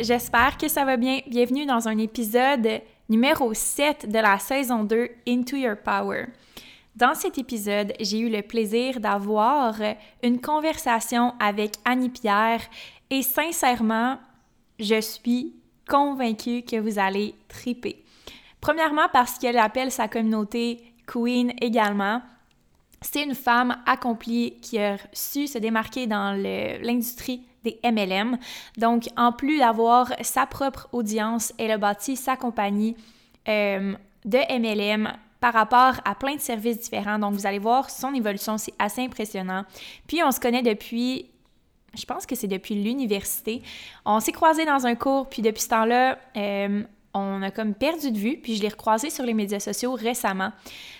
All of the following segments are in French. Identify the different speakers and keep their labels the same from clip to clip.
Speaker 1: J'espère que ça va bien. Bienvenue dans un épisode numéro 7 de la saison 2 Into Your Power. Dans cet épisode, j'ai eu le plaisir d'avoir une conversation avec Annie Pierre et sincèrement, je suis convaincue que vous allez triper. Premièrement parce qu'elle appelle sa communauté Queen également. C'est une femme accomplie qui a su se démarquer dans l'industrie des MLM. Donc, en plus d'avoir sa propre audience, elle a bâti sa compagnie euh, de MLM par rapport à plein de services différents. Donc, vous allez voir son évolution, c'est assez impressionnant. Puis, on se connaît depuis, je pense que c'est depuis l'université. On s'est croisés dans un cours, puis depuis ce temps-là, euh, on a comme perdu de vue, puis je l'ai recroisé sur les médias sociaux récemment.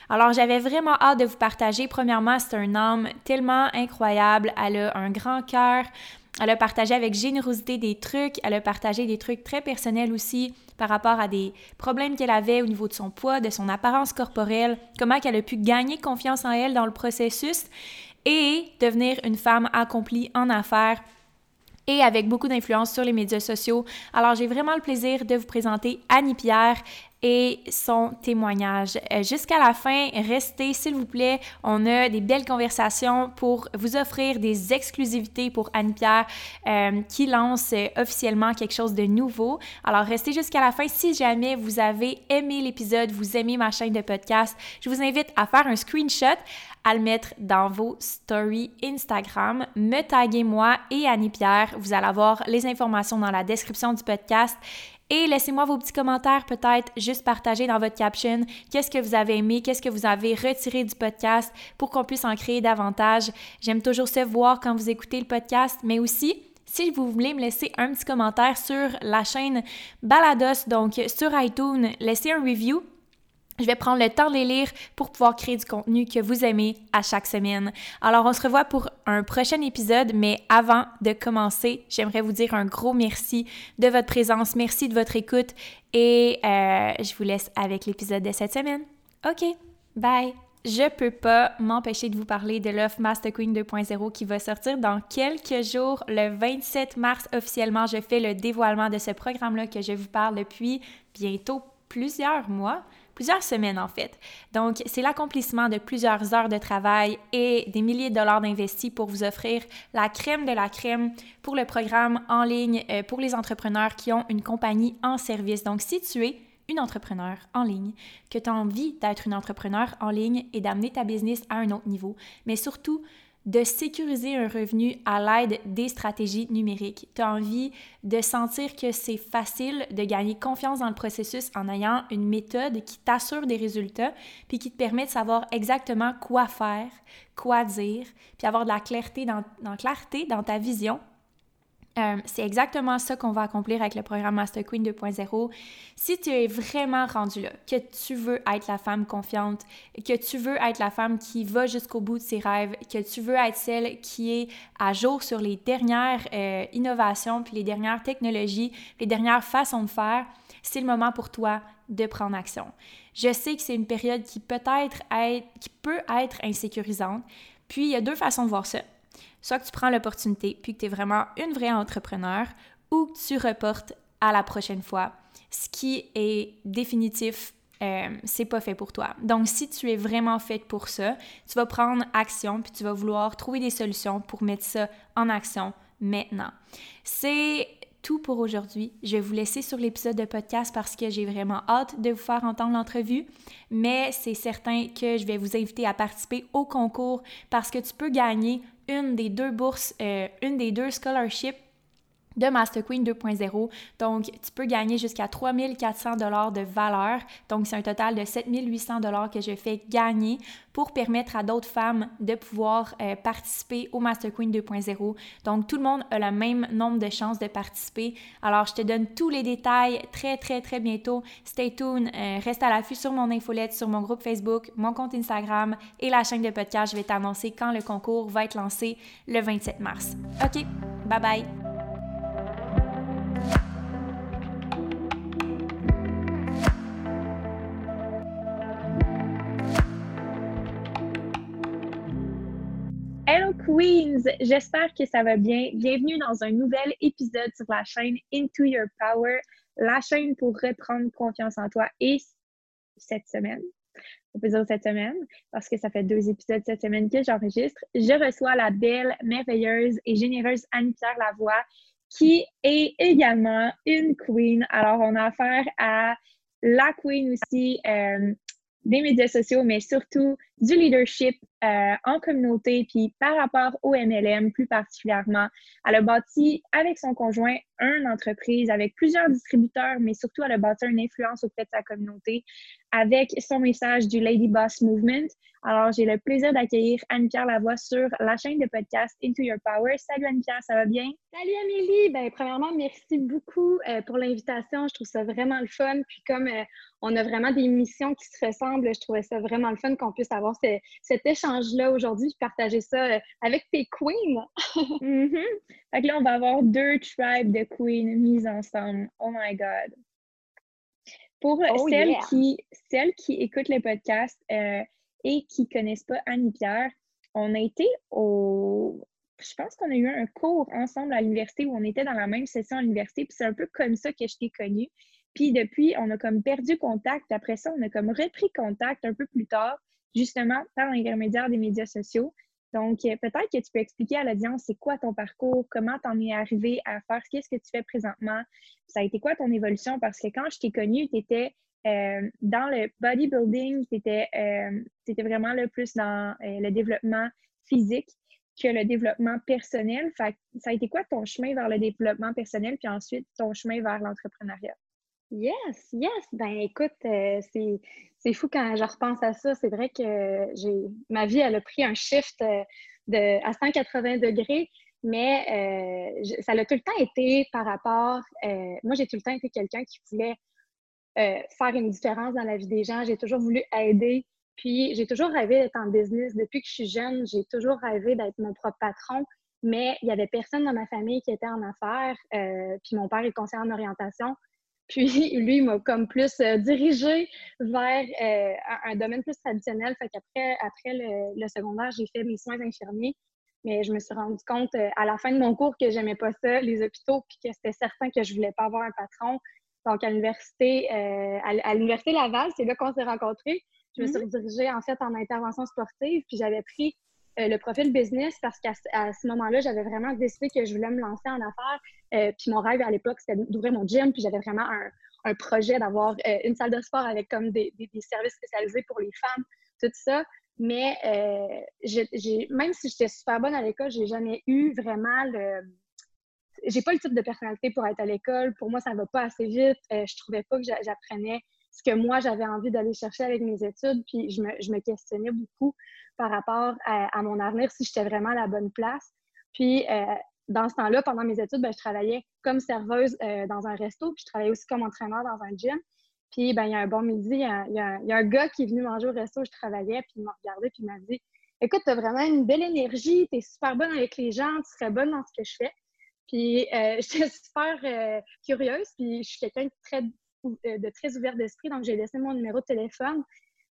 Speaker 1: Alors, j'avais vraiment hâte de vous partager. Premièrement, c'est un homme tellement incroyable. Elle a un grand cœur. Elle a partagé avec générosité des trucs, elle a partagé des trucs très personnels aussi par rapport à des problèmes qu'elle avait au niveau de son poids, de son apparence corporelle, comment elle a pu gagner confiance en elle dans le processus et devenir une femme accomplie en affaires et avec beaucoup d'influence sur les médias sociaux. Alors, j'ai vraiment le plaisir de vous présenter Annie Pierre et son témoignage. Euh, jusqu'à la fin, restez s'il vous plaît. On a des belles conversations pour vous offrir des exclusivités pour Anne-Pierre euh, qui lance euh, officiellement quelque chose de nouveau. Alors restez jusqu'à la fin. Si jamais vous avez aimé l'épisode, vous aimez ma chaîne de podcast, je vous invite à faire un screenshot à le mettre dans vos stories Instagram. Me taguez moi et Annie Pierre. Vous allez avoir les informations dans la description du podcast. Et laissez-moi vos petits commentaires, peut-être juste partager dans votre caption. Qu'est-ce que vous avez aimé, qu'est-ce que vous avez retiré du podcast pour qu'on puisse en créer davantage? J'aime toujours se voir quand vous écoutez le podcast, mais aussi si vous voulez me laisser un petit commentaire sur la chaîne Balados, donc sur iTunes, laissez un review je vais prendre le temps de les lire pour pouvoir créer du contenu que vous aimez à chaque semaine. Alors, on se revoit pour un prochain épisode, mais avant de commencer, j'aimerais vous dire un gros merci de votre présence, merci de votre écoute et euh, je vous laisse avec l'épisode de cette semaine. OK, bye! Je peux pas m'empêcher de vous parler de l'offre Master Queen 2.0 qui va sortir dans quelques jours. Le 27 mars, officiellement, je fais le dévoilement de ce programme-là que je vous parle depuis bientôt plusieurs mois plusieurs semaines en fait. Donc, c'est l'accomplissement de plusieurs heures de travail et des milliers de dollars d'investis pour vous offrir la crème de la crème pour le programme en ligne euh, pour les entrepreneurs qui ont une compagnie en service. Donc, si tu es une entrepreneur en ligne, que tu as envie d'être une entrepreneur en ligne et d'amener ta business à un autre niveau, mais surtout de sécuriser un revenu à l'aide des stratégies numériques. Tu as envie de sentir que c'est facile de gagner confiance dans le processus en ayant une méthode qui t'assure des résultats, puis qui te permet de savoir exactement quoi faire, quoi dire, puis avoir de la clarté dans, dans clarté dans ta vision euh, c'est exactement ça qu'on va accomplir avec le programme Master Queen 2.0. Si tu es vraiment rendu là, que tu veux être la femme confiante, que tu veux être la femme qui va jusqu'au bout de ses rêves, que tu veux être celle qui est à jour sur les dernières euh, innovations, puis les dernières technologies, les dernières façons de faire, c'est le moment pour toi de prendre action. Je sais que c'est une période qui peut être, qui peut être insécurisante. Puis il y a deux façons de voir ça soit que tu prends l'opportunité puis que tu es vraiment une vraie entrepreneur, ou tu reportes à la prochaine fois. Ce qui est définitif, euh, c'est pas fait pour toi. Donc, si tu es vraiment faite pour ça, tu vas prendre action puis tu vas vouloir trouver des solutions pour mettre ça en action maintenant. C'est tout pour aujourd'hui. Je vais vous laisser sur l'épisode de podcast parce que j'ai vraiment hâte de vous faire entendre l'entrevue, mais c'est certain que je vais vous inviter à participer au concours parce que tu peux gagner une des deux bourses, euh, une des deux scholarships de Master Queen 2.0. Donc, tu peux gagner jusqu'à 3400 dollars de valeur. Donc, c'est un total de 7800 dollars que je fais gagner pour permettre à d'autres femmes de pouvoir euh, participer au Master Queen 2.0. Donc, tout le monde a le même nombre de chances de participer. Alors, je te donne tous les détails très, très, très bientôt. Stay tuned. Euh, reste à l'affût sur mon infolette, sur mon groupe Facebook, mon compte Instagram et la chaîne de podcast. Je vais t'annoncer quand le concours va être lancé le 27 mars. OK, bye bye. Queens, j'espère que ça va bien. Bienvenue dans un nouvel épisode sur la chaîne Into Your Power, la chaîne pour reprendre confiance en toi. Et cette semaine, cette semaine, parce que ça fait deux épisodes cette semaine que j'enregistre, je reçois la belle, merveilleuse et généreuse Anne-Pierre Lavoie, qui est également une queen. Alors, on a affaire à la queen aussi euh, des médias sociaux, mais surtout du leadership euh, en communauté, puis par rapport au MLM plus particulièrement. Elle a bâti avec son conjoint une entreprise avec plusieurs distributeurs, mais surtout elle a bâti une influence auprès de sa communauté avec son message du Lady Boss Movement. Alors, j'ai le plaisir d'accueillir Anne-Pierre Lavoie sur la chaîne de podcast Into Your Power. Salut Anne-Pierre, ça va bien?
Speaker 2: Salut Amélie! Ben, premièrement, merci beaucoup euh, pour l'invitation. Je trouve ça vraiment le fun. Puis comme euh, on a vraiment des missions qui se ressemblent, je trouvais ça vraiment le fun qu'on puisse avoir cet échange-là aujourd'hui, partager ça euh, avec tes queens.
Speaker 1: mm-hmm. Fait que là, on va avoir deux tribes de queens mises ensemble. Oh my God! Pour oh, celles, qui, celles qui écoutent les podcasts euh, et qui ne connaissent pas Annie-Pierre, on a été au. Je pense qu'on a eu un cours ensemble à l'université où on était dans la même session à l'université, puis c'est un peu comme ça que je t'ai connue. Puis depuis, on a comme perdu contact. Après ça, on a comme repris contact un peu plus tard justement par l'intermédiaire des médias sociaux. Donc, euh, peut-être que tu peux expliquer à l'audience c'est quoi ton parcours, comment tu en es arrivé à faire, qu'est-ce que tu fais présentement, ça a été quoi ton évolution, parce que quand je t'ai connue, tu étais euh, dans le bodybuilding, tu étais, euh, vraiment le plus dans le développement physique que le développement personnel. Fait, ça a été quoi ton chemin vers le développement personnel, puis ensuite ton chemin vers l'entrepreneuriat?
Speaker 2: Yes, yes. Ben écoute, c'est c'est fou quand je repense à ça. C'est vrai que j'ai ma vie, elle a pris un shift euh, de, à 180 degrés, mais euh, ça a tout le temps été par rapport. Euh, moi, j'ai tout le temps été quelqu'un qui voulait faire une différence dans la vie des gens. J'ai toujours voulu aider. Puis, j'ai toujours rêvé d'être en business. Depuis que je suis jeune, j'ai toujours rêvé d'être mon propre patron. Mais il n'y avait personne dans ma famille qui était en affaires. puis, mon père est conseiller en orientation. Puis lui m'a comme plus euh, dirigé vers euh, un, domaine plus traditionnel. Fait qu'après après le, secondaire, j'ai fait mes soins infirmiers. Mais je me suis rendu compte euh, à la fin de mon cours que j'aimais pas ça, les hôpitaux, puis que c'était certain que je voulais pas avoir un patron. Donc à l'université, à, l'université Laval, c'est là qu'on s'est rencontrés. Je me suis mm-hmm. redirigée en fait en intervention sportive, puis j'avais pris euh, le profil business parce qu'à ce moment-là, j'avais vraiment décidé que je voulais me lancer en affaires. Euh, puis mon rêve à l'époque, c'était d'ouvrir mon gym. Puis j'avais vraiment un, projet d'avoir euh, une salle de sport avec comme des, services spécialisés pour les femmes, tout ça. Mais même si j'étais super bonne à l'école, j'ai jamais eu vraiment le. J'ai pas le type de personnalité pour être à l'école. Pour moi, ça va pas assez vite. je trouvais pas que j'apprenais ce que moi, j'avais envie d'aller chercher avec mes études. Puis je me, je me questionnais beaucoup par rapport à, mon avenir, si j'étais vraiment à la bonne place. Puis euh, dans ce temps-là, pendant mes études, ben, je travaillais comme serveuse euh, dans un resto, puis je travaillais aussi comme entraîneur dans un gym. Puis ben, il y a un bon midi, il y a, y a, un gars qui est venu manger au resto où je travaillais, puis il m'a regardé, puis il m'a dit Écoute, tu as vraiment une belle énergie, tu es super bonne avec les gens, tu serais bonne dans ce que je fais. Puis euh, j'étais super curieuse, puis je suis quelqu'un de très de très ouvert d'esprit, donc j'ai laissé mon numéro de téléphone.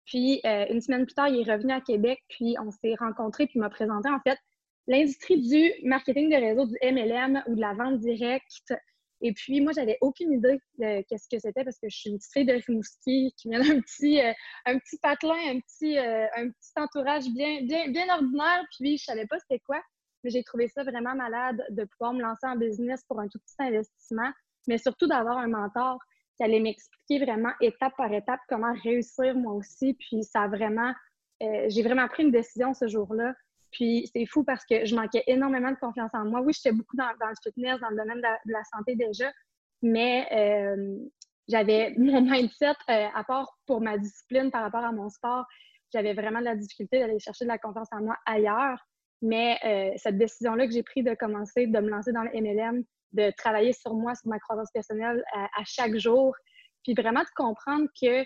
Speaker 2: Puis euh, une semaine plus tard, il est revenu à Québec, puis on s'est rencontrés, puis il m'a présenté en fait l'industrie du marketing de réseau, du MLM ou de la vente directe. Et puis, moi, j'avais aucune idée de qu'est-ce que c'était parce que je suis une fille de Rimouski qui vient d'un petit, euh, petit patelin, un petit, euh, un petit entourage bien, bien, bien ordinaire. Puis, je savais pas c'était quoi. Mais j'ai trouvé ça vraiment malade de pouvoir me lancer en business pour un tout petit investissement, mais surtout d'avoir un mentor qui allait m'expliquer vraiment étape par étape comment réussir moi aussi. Puis, ça a vraiment, euh, j'ai vraiment pris une décision ce jour-là puis c'est fou parce que je manquais énormément de confiance en moi. Oui, j'étais beaucoup dans, le fitness, dans le domaine de la, santé déjà, mais euh, j'avais mon mindset, euh, à part pour ma discipline par rapport à mon sport, j'avais vraiment de la difficulté d'aller chercher de la confiance en moi ailleurs. Mais cette décision-là que j'ai prise de commencer, de me lancer dans le MLM, de travailler sur moi, sur ma croissance personnelle à chaque jour, puis vraiment de comprendre que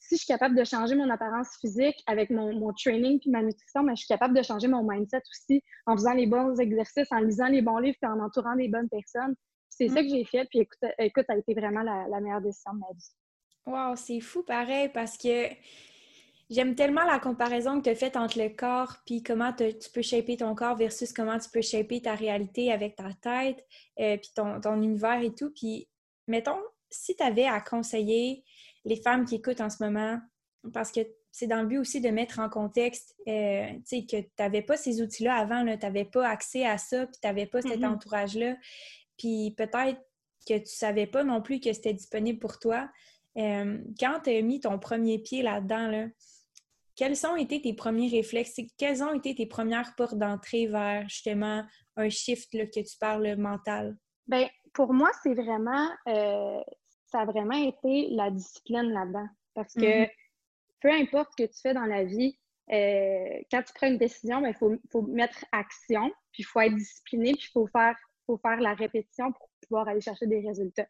Speaker 2: si je suis capable de changer mon apparence physique avec mon, training puis ma nutrition, mais je suis capable de changer mon mindset aussi en faisant les bons exercices, en lisant les bons livres et en entourant les bonnes personnes. C'est ça mm. que j'ai fait. Puis écoute, ça a été vraiment la, meilleure décision de ma vie.
Speaker 1: Wow, c'est fou pareil parce que j'aime tellement la comparaison que tu as faite entre le corps puis comment tu peux shaper ton corps versus comment tu peux shaper ta réalité avec ta tête euh, puis ton, ton univers et tout. Puis mettons, si tu avais à conseiller les femmes qui écoutent en ce moment, parce que c'est dans le but aussi de mettre en contexte euh, que tu n'avais pas ces outils-là avant, tu n'avais pas accès à ça, puis tu n'avais pas cet mm-hmm. entourage-là. Puis peut-être que tu ne savais pas non plus que c'était disponible pour toi. Euh, quand tu as mis ton premier pied là-dedans, là, quels ont été tes premiers réflexes? Quelles ont été tes premières portes d'entrée vers justement un shift que tu parles mental?
Speaker 2: Bien, pour moi, c'est vraiment euh, ça a vraiment été la discipline là-dedans. Parce que mm-hmm. peu importe ce que tu fais dans la vie, euh, quand tu prends une décision, il ben, faut, mettre action, puis il faut être discipliné, puis il faut faire, faut faire la répétition pour pouvoir aller chercher des résultats.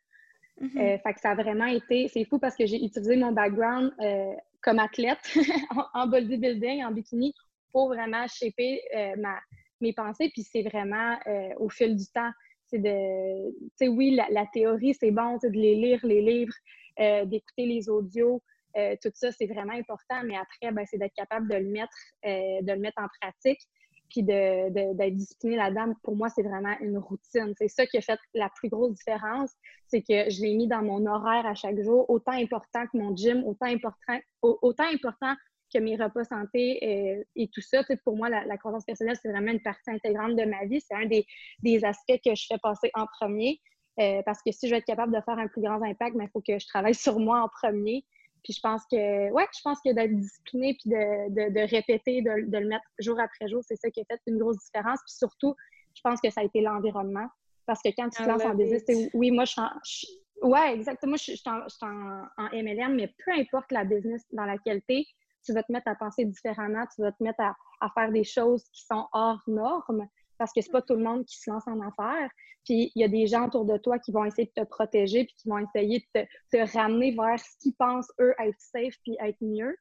Speaker 2: Mm-hmm. Euh, fait que ça a vraiment été, c'est fou parce que j'ai utilisé mon background euh, comme athlète en, bodybuilding, en bikini, pour vraiment shaper ma, mes pensées, puis c'est vraiment au fil du temps c'est de, tu sais, oui, la, théorie, c'est bon, de les lire, les livres, euh, d'écouter les audios, euh, tout ça, c'est vraiment important, mais après, ben, c'est d'être capable de le mettre, euh, de le mettre en pratique, puis d'être de, discipliné là-dedans. Pour moi, c'est vraiment une routine. C'est ça qui a fait la plus grosse différence, c'est que je l'ai mis dans mon horaire à chaque jour, autant important que mon gym, autant important, autant important que mes repas santé euh, et, tout ça. pour moi, la, croissance personnelle, c'est vraiment une partie intégrante de ma vie. C'est un des, aspects que je fais passer en premier. Euh, parce que si je veux être capable de faire un plus grand impact, il ben, faut que je travaille sur moi en premier. Puis je pense que, ouais, je pense que d'être discipliné puis de, répéter, de, le mettre jour après jour, c'est ça qui a fait une grosse différence. Puis surtout, je pense que ça a été l'environnement. Parce que quand tu te lances en business, oui, moi, je suis Ouais, exactement. Je suis en, en, MLM, mais peu importe la business dans laquelle tu es, tu vas te mettre à penser différemment, tu vas te mettre à, faire des choses qui sont hors normes parce que c'est pas tout le monde qui se lance en affaires. Puis il y a des gens autour de toi qui vont essayer de te protéger puis qui vont essayer de te, ramener vers ce qu'ils pensent, eux, être safe puis être mieux.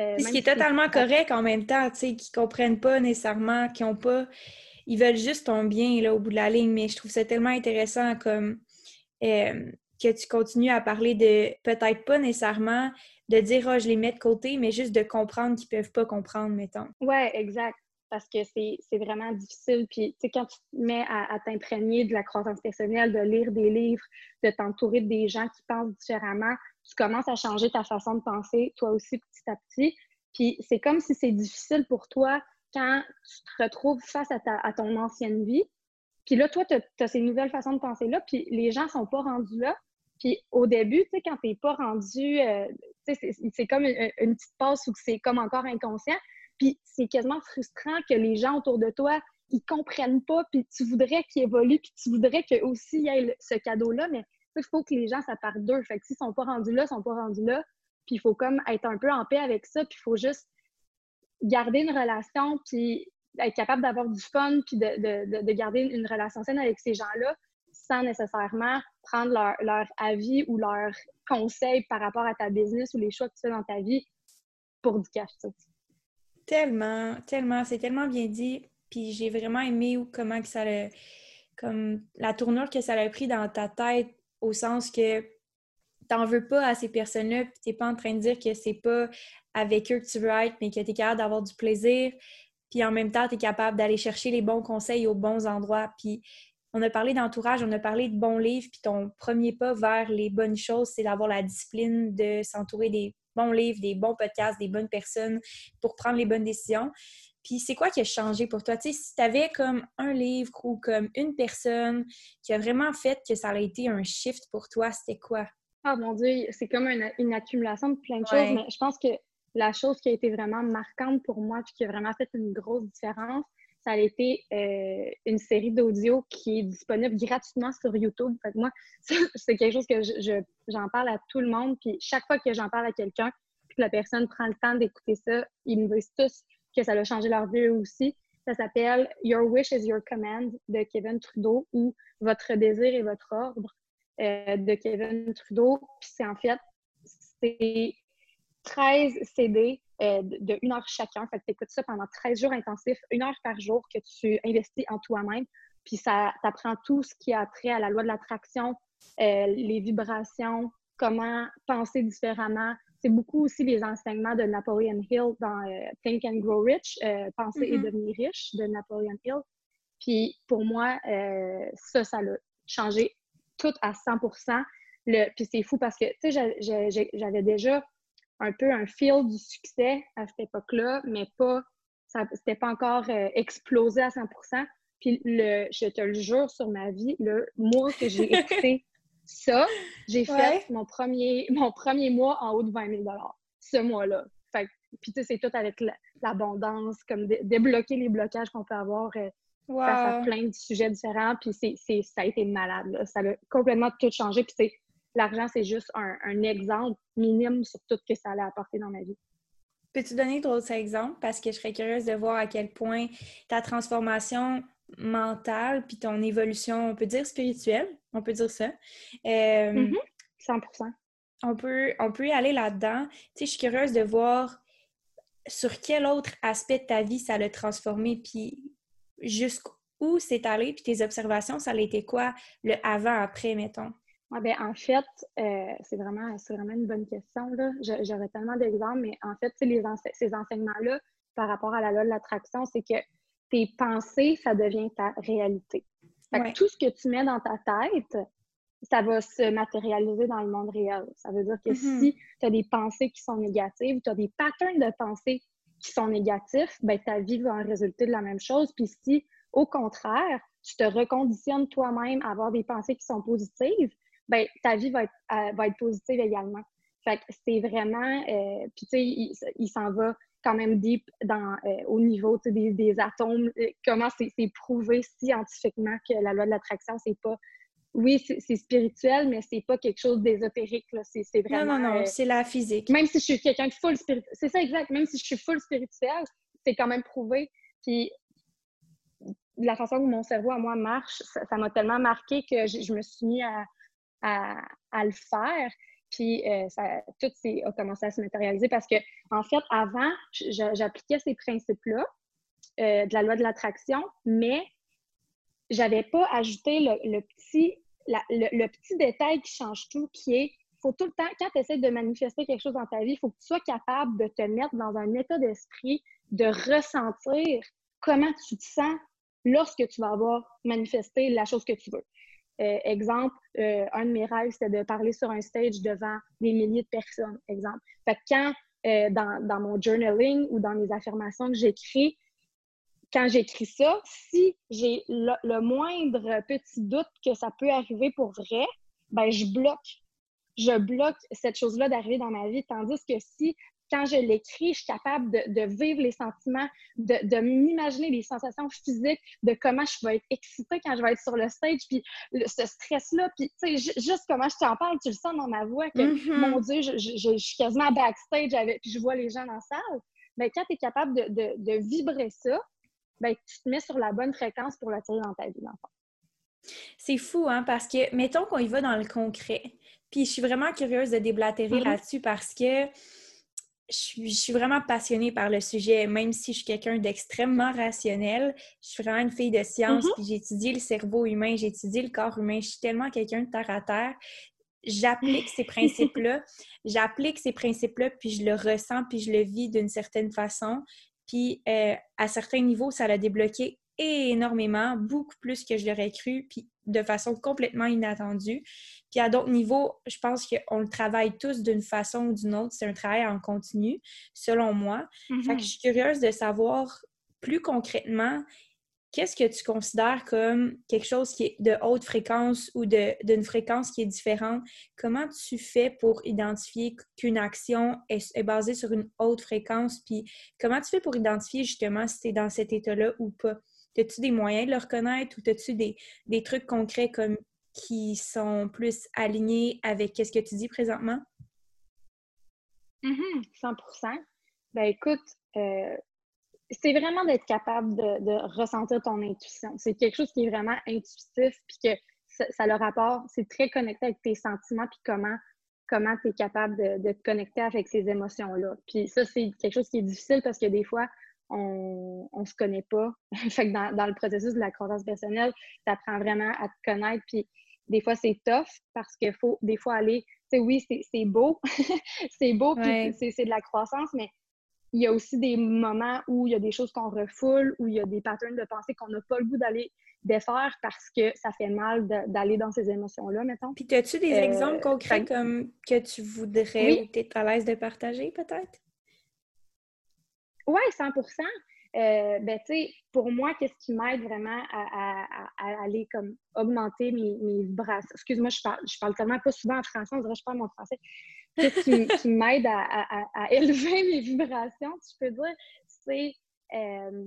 Speaker 1: Euh, ce qui est totalement correct en même temps, tu sais, qui comprennent pas nécessairement, qui ont pas... Ils veulent juste ton bien, là, au bout de la ligne, mais je trouve ça tellement intéressant comme... Euh, que tu continues à parler de peut-être pas nécessairement de dire oh, je les mets de côté, mais juste de comprendre qu'ils peuvent pas comprendre, mettons.
Speaker 2: Ouais, exact. Parce que c'est vraiment difficile. Puis, tu sais, quand tu te mets à, t'imprégner de la croissance personnelle, de lire des livres, de t'entourer de des gens qui pensent différemment, tu commences à changer ta façon de penser, toi aussi, petit à petit. Puis, c'est comme si c'est difficile pour toi quand tu te retrouves face à, ta, à ton ancienne vie. Puis là, toi, tu as, ces nouvelles façons de penser-là, puis les gens sont pas rendus là. Puis au début, tu sais, quand t'es pas rendu, euh, c'est comme une, petite passe où c'est comme encore inconscient. Puis c'est quasiment frustrant que les gens autour de toi, ils comprennent pas, puis tu voudrais qu'ils évoluent, puis tu voudrais qu'eux aussi y ait ce cadeau-là, mais il faut que les gens, ça part d'eux. Fait que s'ils sont pas rendus là, ils sont pas rendus là. Puis il faut comme être un peu en paix avec ça, puis il faut juste garder une relation, puis être capable d'avoir du fun, puis de, de garder une relation saine avec ces gens-là sans nécessairement prendre leur, avis ou leur conseil par rapport à ta business ou les choix que tu fais dans ta vie pour du cash.
Speaker 1: Tellement, tellement, c'est tellement bien dit. Puis j'ai vraiment aimé comment que ça comme la tournure que ça a pris dans ta tête, au sens que t'en veux pas à ces personnes-là, puis t'es pas en train de dire que c'est pas avec eux que tu veux être, mais que tu es capable d'avoir du plaisir, puis en même temps, tu es capable d'aller chercher les bons conseils aux bons endroits. Puis on a parlé d'entourage, on a parlé de bons livres, puis ton premier pas vers les bonnes choses, c'est d'avoir la discipline de s'entourer des bons livres, des bons podcasts, des bonnes personnes pour prendre les bonnes décisions. Puis c'est quoi qui a changé pour toi? Tu sais, si tu avais comme un livre ou comme une personne qui a vraiment fait que ça a été un shift pour toi, c'était quoi?
Speaker 2: Ah mon Dieu, c'est comme une, accumulation de plein de choses, mais je pense que la chose qui a été vraiment marquante pour moi puis qui a vraiment fait une grosse différence, ça a été euh, une série d'audio qui est disponible gratuitement sur YouTube. Moi, c'est quelque chose que j'en parle à tout le monde. Puis chaque fois que j'en parle à quelqu'un, puis que la personne prend le temps d'écouter ça, ils me disent tous que ça a changé leur vie aussi. Ça s'appelle Your Wish is Your Command de Kevin Trudeau ou Votre désir et votre ordre euh, de Kevin Trudeau. Puis c'est en fait, c'est 13 CD euh, de une heure chacun. Fait que tu écoutes ça pendant 13 jours intensifs, une heure par jour que tu investis en toi-même. Puis ça t'apprend tout ce qui a trait à la loi de l'attraction, euh, les vibrations, comment penser différemment. C'est beaucoup aussi les enseignements de Napoleon Hill dans euh, Think and Grow Rich, Penser et mm-hmm. devenir riche de Napoleon Hill. Puis pour moi, ça, ça l'a changé tout à 100 le, Puis c'est fou parce que, tu sais, j'avais déjà un peu un feel du succès à cette époque-là, mais pas, ça c'était pas encore euh, explosé à 100% Puis le, je te le jure sur ma vie, le mois que j'ai écouté ça, j'ai fait mon premier, mon premier mois en haut de 20 000 ce mois-là. Fait puis tu sais, c'est tout avec l'abondance, comme débloquer les blocages qu'on peut avoir euh, face à plein de sujets différents. Puis c'est, ça a été malade. Là. Ça a complètement tout changé. Puis c'est l'argent, c'est juste un, exemple minime sur tout ce que ça allait apporter dans ma vie.
Speaker 1: Peux-tu donner d'autres exemples? Parce que je serais curieuse de voir à quel point ta transformation mentale puis ton évolution, on peut dire spirituelle, on peut dire ça.
Speaker 2: 100 euh, mm-hmm.
Speaker 1: On peut, on peut y aller là-dedans. Tu sais, je suis curieuse de voir sur quel autre aspect de ta vie ça l'a transformé, puis jusqu'où c'est allé, puis tes observations, ça a été quoi le avant-après, mettons?
Speaker 2: Ben, en fait, euh, c'est vraiment, vraiment une bonne question. J'aurais tellement d'exemples, mais en fait, les ces enseignements-là, par rapport à la loi de l'attraction, c'est que tes pensées, ça devient ta réalité. Tout ce que tu mets dans ta tête, ça va se matérialiser dans le monde réel. Ça veut dire que mm-hmm. si tu as des pensées qui sont négatives, tu as des patterns de pensées qui sont négatifs, ben, ta vie va en résulter de la même chose. Puis si, au contraire, tu te reconditionnes toi-même à avoir des pensées qui sont positives, ben, ta vie va être, euh, va être positive également. Fait que c'est vraiment, euh, puis tu sais, il, s'en va quand même deep dans, euh, au niveau des, des, atomes, comment c'est prouvé scientifiquement que la loi de l'attraction, c'est pas, oui, c'est spirituel, mais c'est pas quelque chose d'ésotérique, c'est vraiment...
Speaker 1: Non, non, non, c'est la physique.
Speaker 2: Même si je suis quelqu'un de full spirituel, c'est ça exact, même si je suis full spirituel, c'est quand même prouvé. Puis la façon dont mon cerveau à moi marche, ça m'a tellement marqué que je me suis mis à à, le faire. Puis euh, ça, tout a commencé à se matérialiser parce que, en fait, avant, j'appliquais ces principes-là euh, de la loi de l'attraction, mais j'avais pas ajouté le, petit, le, petit détail qui change tout, qui est faut tout le temps, quand tu essaies de manifester quelque chose dans ta vie, il faut que tu sois capable de te mettre dans un état d'esprit, de ressentir comment tu te sens lorsque tu vas avoir manifesté la chose que tu veux. Euh, exemple, euh, un de mes rêves, c'était de parler sur un stage devant des milliers de personnes, exemple. Fait que quand, euh, dans, mon journaling ou dans mes affirmations que j'écris, quand j'écris ça, si j'ai le, moindre petit doute que ça peut arriver pour vrai, ben je bloque. Je bloque cette chose-là d'arriver dans ma vie. Tandis que si quand je l'écris, je suis capable de, vivre les sentiments, de, m'imaginer les sensations physiques, de comment je vais être excitée quand je vais être sur le stage, puis ce stress-là, puis tu sais, juste comment je t'en parle, tu le sens dans ma voix, que mm-hmm. mon Dieu, je, suis quasiment backstage, avec, puis je vois les gens dans la salle. Mais quand tu es capable de, vibrer ça, ben, tu te mets sur la bonne fréquence pour l'attirer dans ta vie, d'enfant.
Speaker 1: C'est fou, hein, parce que, mettons qu'on y va dans le concret. Puis je suis vraiment curieuse de déblatérer mm-hmm. là-dessus parce que je suis, vraiment passionnée par le sujet, même si je suis quelqu'un d'extrêmement rationnel. Je suis vraiment une fille de science, mm-hmm. puis j'ai étudié le cerveau humain, j'ai étudié le corps humain. Je suis tellement quelqu'un de terre à terre. J'applique ces principes-là. J'applique ces principes-là, puis je le ressens, puis je le vis d'une certaine façon. Puis euh, à certains niveaux, ça a débloqué énormément, beaucoup plus que je l'aurais cru, puis de façon complètement inattendue. Puis à d'autres niveaux, je pense qu'on le travaille tous d'une façon ou d'une autre. C'est un travail en continu, selon moi. Fait que je
Speaker 2: Mm-hmm.
Speaker 1: suis curieuse de savoir plus concrètement qu'est-ce que tu considères comme quelque chose qui est de haute fréquence ou de- d'une fréquence qui est différente? Comment tu fais pour identifier qu'une action est, est basée sur une haute fréquence? Puis comment tu fais pour identifier justement si tu es dans cet état-là ou pas? As-tu des moyens de le reconnaître ou as-tu des, des trucs concrets comme qui sont plus alignés avec ce que tu dis présentement?
Speaker 2: Mhm, 100 Ben écoute, euh, c'est vraiment d'être capable de, ressentir ton intuition. C'est quelque chose qui est vraiment intuitif, puis que ça, le rapport, c'est très connecté avec tes sentiments, puis comment comment tu es capable de, de te connecter avec ces émotions-là. Puis ça, c'est quelque chose qui est difficile parce que des fois, on ne se connaît pas. fait que dans, dans le processus de la croissance personnelle, tu apprends vraiment à te connaître. Puis des fois, c'est tough parce qu'il faut des fois aller. Tu sais, oui, c'est beau. c'est beau, puis c'est de la croissance, mais il y a aussi des moments où il y a des choses qu'on refoule, où il y a des patterns de pensée qu'on n'a pas le goût d'aller défaire parce que ça fait mal d'aller dans ces émotions-là, mettons.
Speaker 1: Puis as-tu des
Speaker 2: Euh,
Speaker 1: exemples concrets
Speaker 2: fait-
Speaker 1: comme que tu voudrais
Speaker 2: Oui.
Speaker 1: ou tu es à l'aise de partager peut-être?
Speaker 2: Oui, 100 euh, ben, pour moi, qu'est-ce qui m'aide vraiment à, à- à- à aller comme augmenter mes, mes vibrations? Excuse-moi, je parle, je parle tellement pas souvent en français, on dirait que je parle mon français. Qu'est-ce qui, m'aide à, élever mes vibrations, si je peux dire, c'est euh,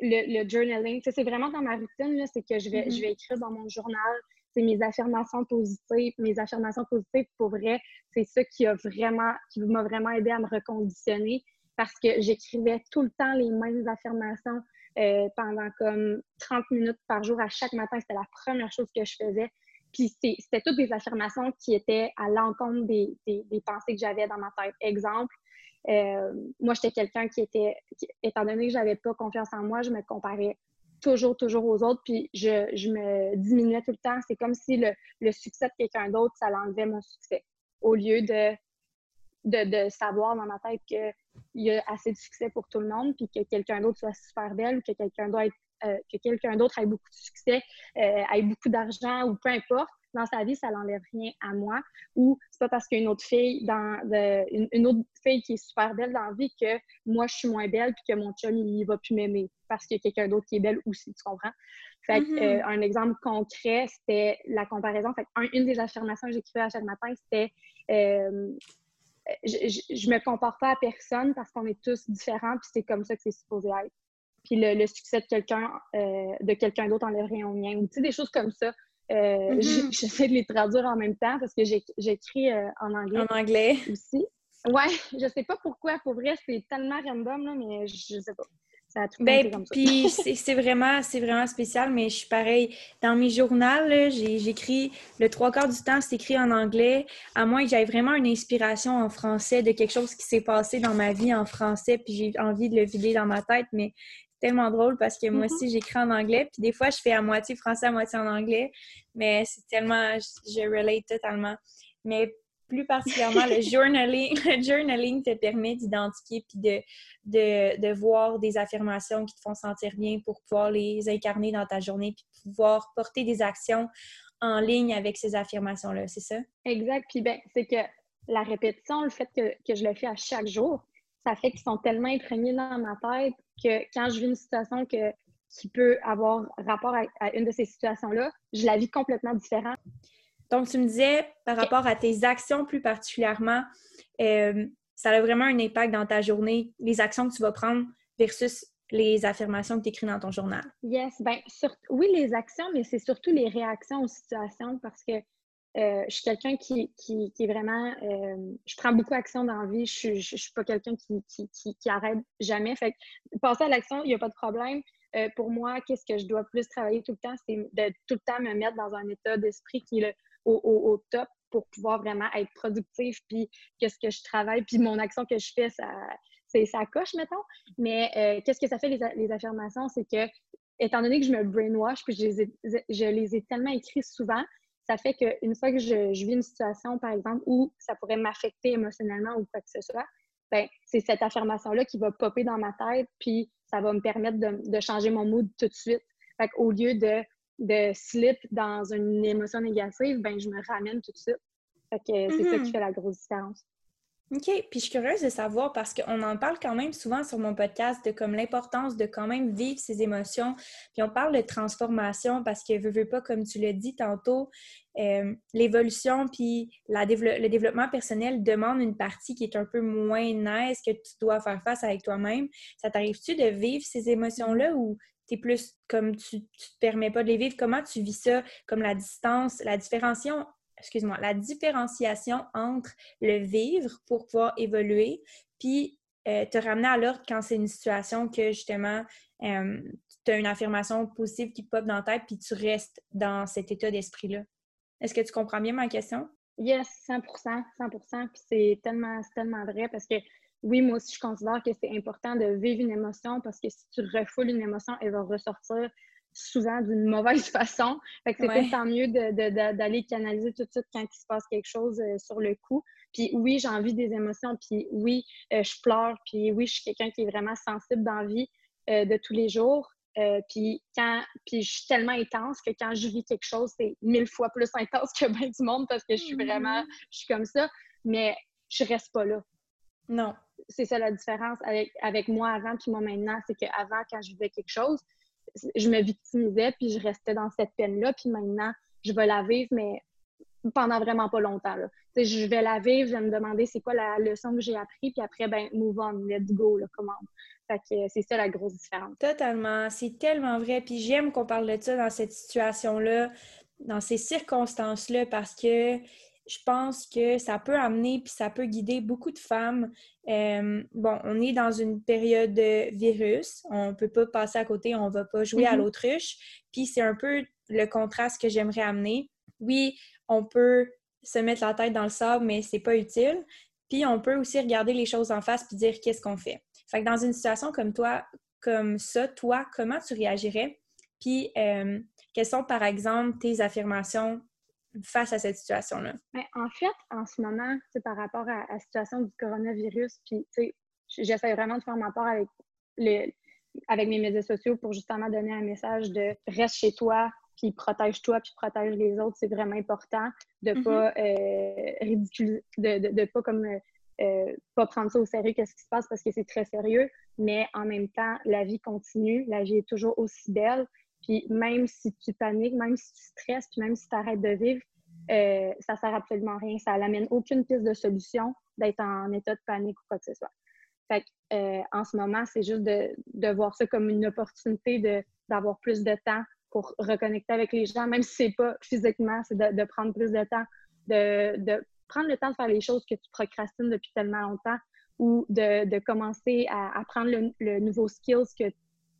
Speaker 2: le, le journaling. C'est vraiment dans ma routine, là, c'est que je vais,
Speaker 1: Mhm.
Speaker 2: je vais écrire dans mon journal c'est mes affirmations positives. Mes affirmations positives, pour vrai, c'est ça qui a vraiment, qui m'a vraiment aidé à me reconditionner parce que j'écrivais tout le temps les mêmes affirmations euh, pendant comme 30 minutes par jour à chaque matin. C'était la première chose que je faisais. Puis c'était toutes des affirmations qui étaient à l'encontre des, des- des pensées que j'avais dans ma tête. Exemple, euh, moi, j'étais quelqu'un qui était, étant donné que j'avais pas confiance en moi, je me comparais toujours, toujours aux autres, puis je, je me diminuais tout le temps. C'est comme si le, le succès de quelqu'un d'autre, ça l'enlevait mon succès. Au lieu de, de, de savoir dans ma tête qu'il y a assez de succès pour tout le monde, puis que quelqu'un d'autre soit super belle, ou que quelqu'un d'autre euh, que quelqu'un d'autre ait beaucoup de succès, euh, ait beaucoup d'argent, ou peu importe, dans sa vie, ça n'enlève rien à moi. Ou c'est pas parce qu'il y a une autre fille dans de, une, une autre fille qui est super belle dans la vie que moi je suis moins belle puis que mon chum il va plus m'aimer parce qu'il y a quelqu'un d'autre qui est belle aussi, tu comprends? Fait que,
Speaker 1: Mhm.
Speaker 2: euh, un exemple concret, c'était la comparaison. Fait un- une des affirmations que j'écrivais à chaque matin, c'était euh, je, je, je me compare pas à personne parce qu'on est tous différents puis c'est comme ça que c'est supposé être. Puis le, le succès de quelqu'un euh, de quelqu'un d'autre enlève rien au mien. Ou tu sais, des choses comme ça. Euh, j- J'essaie de les traduire en même temps parce que j'écris euh, en anglais
Speaker 1: En anglais.
Speaker 2: aussi. Ouais, je sais pas pourquoi. Pour vrai, c'est tellement random, là, mais je sais pas. Ça a tout
Speaker 1: Ben,
Speaker 2: comme ça.
Speaker 1: puis c'est vraiment, c'est vraiment spécial, mais je suis pareil. Dans mes journaux, j'écris le trois quarts du temps, c'est écrit en anglais, à moins que j'aie vraiment une inspiration en français de quelque chose qui s'est passé dans ma vie en français, puis j'ai envie de le vider dans ma tête, mais c'est tellement drôle parce que moi
Speaker 2: Mhm.
Speaker 1: aussi, j'écris en anglais, puis des fois, je fais à moitié français, à moitié en anglais, mais c'est tellement, je, je relate totalement. Mais plus particulièrement, le journaling, le journaling te permet d'identifier puis de, de, de voir des affirmations qui te font sentir bien pour pouvoir les incarner dans ta journée puis pouvoir porter des actions en ligne avec ces affirmations-là, c'est ça?
Speaker 2: Exact. Puis ben, c'est que la répétition, le fait que, que je le fais à chaque jour, ça fait qu'ils sont tellement imprégnés dans ma tête que quand je vis une situation que, qui peut avoir rapport à, à une de ces situations-là, je la vis complètement différente.
Speaker 1: Donc, tu me disais, par rapport à tes actions plus particulièrement, euh, ça a vraiment un impact dans ta journée, les actions que tu vas prendre versus les affirmations que tu écris dans ton journal.
Speaker 2: Yes, ben sur- oui, les actions, mais c'est surtout les réactions aux situations parce que euh, je suis quelqu'un qui, qui, qui est vraiment. euh, je prends beaucoup d'action dans la vie. Je je suis pas quelqu'un qui, qui, qui, qui arrête jamais. Fait que passer à l'action, il n'y a pas de problème. Euh, pour moi, qu'est-ce que je dois plus travailler tout le temps, c'est de tout le temps me mettre dans un état d'esprit qui est le, au, top pour pouvoir vraiment être productif, puis qu'est-ce que je travaille, puis mon action que je fais, ça, ça coche, mettons. Mais euh, qu'est-ce que ça fait, les, les affirmations? C'est que, étant donné que je me brainwash, puis je les ai, je les ai tellement écrits souvent, ça fait qu'une fois que je, vis une situation, par exemple, où ça pourrait m'affecter émotionnellement ou quoi que ce soit, ben, c'est cette affirmation-là qui va popper dans ma tête, puis ça va me permettre de, changer mon mood tout de suite. Fait au lieu de, de slip dans une émotion négative, ben, je me ramène tout de suite. Fait que c'est ça qui mm-hmm. fait la grosse différence.
Speaker 1: OK. Puis je suis curieuse de savoir parce qu'on en parle quand même souvent sur mon podcast de comme l'importance de quand même vivre ses émotions. Puis on parle de transformation parce que, veux, veux pas, comme tu l'as dit tantôt, euh, l'évolution puis la le développement personnel demande une partie qui est un peu moins nice que tu dois faire face avec toi-même. Ça t'arrive-tu de vivre ces émotions-là ou tu es plus comme tu, tu te permets pas de les vivre? Comment tu vis ça? Comme la distance, la différenciation excuse-moi, la différenciation entre le vivre pour pouvoir évoluer, puis euh, te ramener à l'ordre quand c'est une situation que justement euh, tu as une affirmation positive qui pop dans ta tête, puis tu restes dans cet état d'esprit-là. Est-ce que tu comprends bien ma question?
Speaker 2: Yes, 100% 100% Puis c'est tellement, tellement vrai parce que oui, moi aussi, je considère que c'est important de vivre une émotion parce que si tu refoules une émotion, elle va ressortir souvent d'une mauvaise façon. Fait que c'est tant mieux d'aller canaliser tout de suite quand il se passe quelque chose euh, sur le coup. Puis oui, j'ai envie des émotions, puis oui, euh, je pleure, puis oui, je suis quelqu'un qui est vraiment sensible dans la vie euh, de tous les jours. puis quand puis je suis tellement intense que quand je vis quelque chose, c'est mille fois plus intense que bien du monde parce que je suis vraiment, mm-hmm. je suis comme ça. Mais je reste pas là.
Speaker 1: Non.
Speaker 2: C'est ça la différence avec, avec moi avant puis moi maintenant, c'est qu'avant, quand je vivais quelque chose, je me victimisais, puis je restais dans cette peine-là. Puis maintenant, je vais la vivre, mais pendant vraiment pas longtemps. Là. Je vais la vivre, je vais me demander c'est quoi la leçon que j'ai appris, puis après, ben, move on, let's go, là, comment. Fait que c'est ça la grosse différence.
Speaker 1: Totalement, c'est tellement vrai. Puis j'aime qu'on parle de ça dans cette situation-là, dans ces circonstances-là, parce que je pense que ça peut amener puis ça peut guider beaucoup de femmes. Euh, bon, on est dans une période de virus, on ne peut pas passer à côté, on ne va pas jouer à mm-hmm. l'autruche. Puis c'est un peu le contraste que j'aimerais amener. Oui, on peut se mettre la tête dans le sable, mais c'est pas utile. Puis on peut aussi regarder les choses en face puis dire qu'est-ce qu'on fait. Fait que dans une situation comme toi, comme ça, toi, comment tu réagirais? Puis euh, quelles sont, par exemple, tes affirmations face à cette situation-là?
Speaker 2: Ben, en fait, en ce moment, par rapport à, la situation du coronavirus, puis j'essaie vraiment de faire ma part avec, avec mes médias sociaux pour justement donner un message de reste chez toi, puis protège-toi, puis protège les autres. C'est vraiment important de ne mm-hmm. pas euh, ridiculiser, de, de, pas comme euh, pas prendre ça au sérieux, qu'est-ce qui se passe parce que c'est très sérieux, mais en même temps, la vie continue, la vie est toujours aussi belle. Puis même si tu paniques, même si tu stresses, puis même si tu arrêtes de vivre, euh, ça sert absolument à rien. Ça n'amène aucune piste de solution d'être en état de panique ou quoi que ce soit. Fait euh, en ce moment, c'est juste de, voir ça comme une opportunité d'avoir plus de temps pour reconnecter avec les gens, même si c'est pas physiquement, c'est de, prendre plus de temps, de, prendre le temps de faire les choses que tu procrastines depuis tellement longtemps ou de, commencer à apprendre le, le nouveau skills que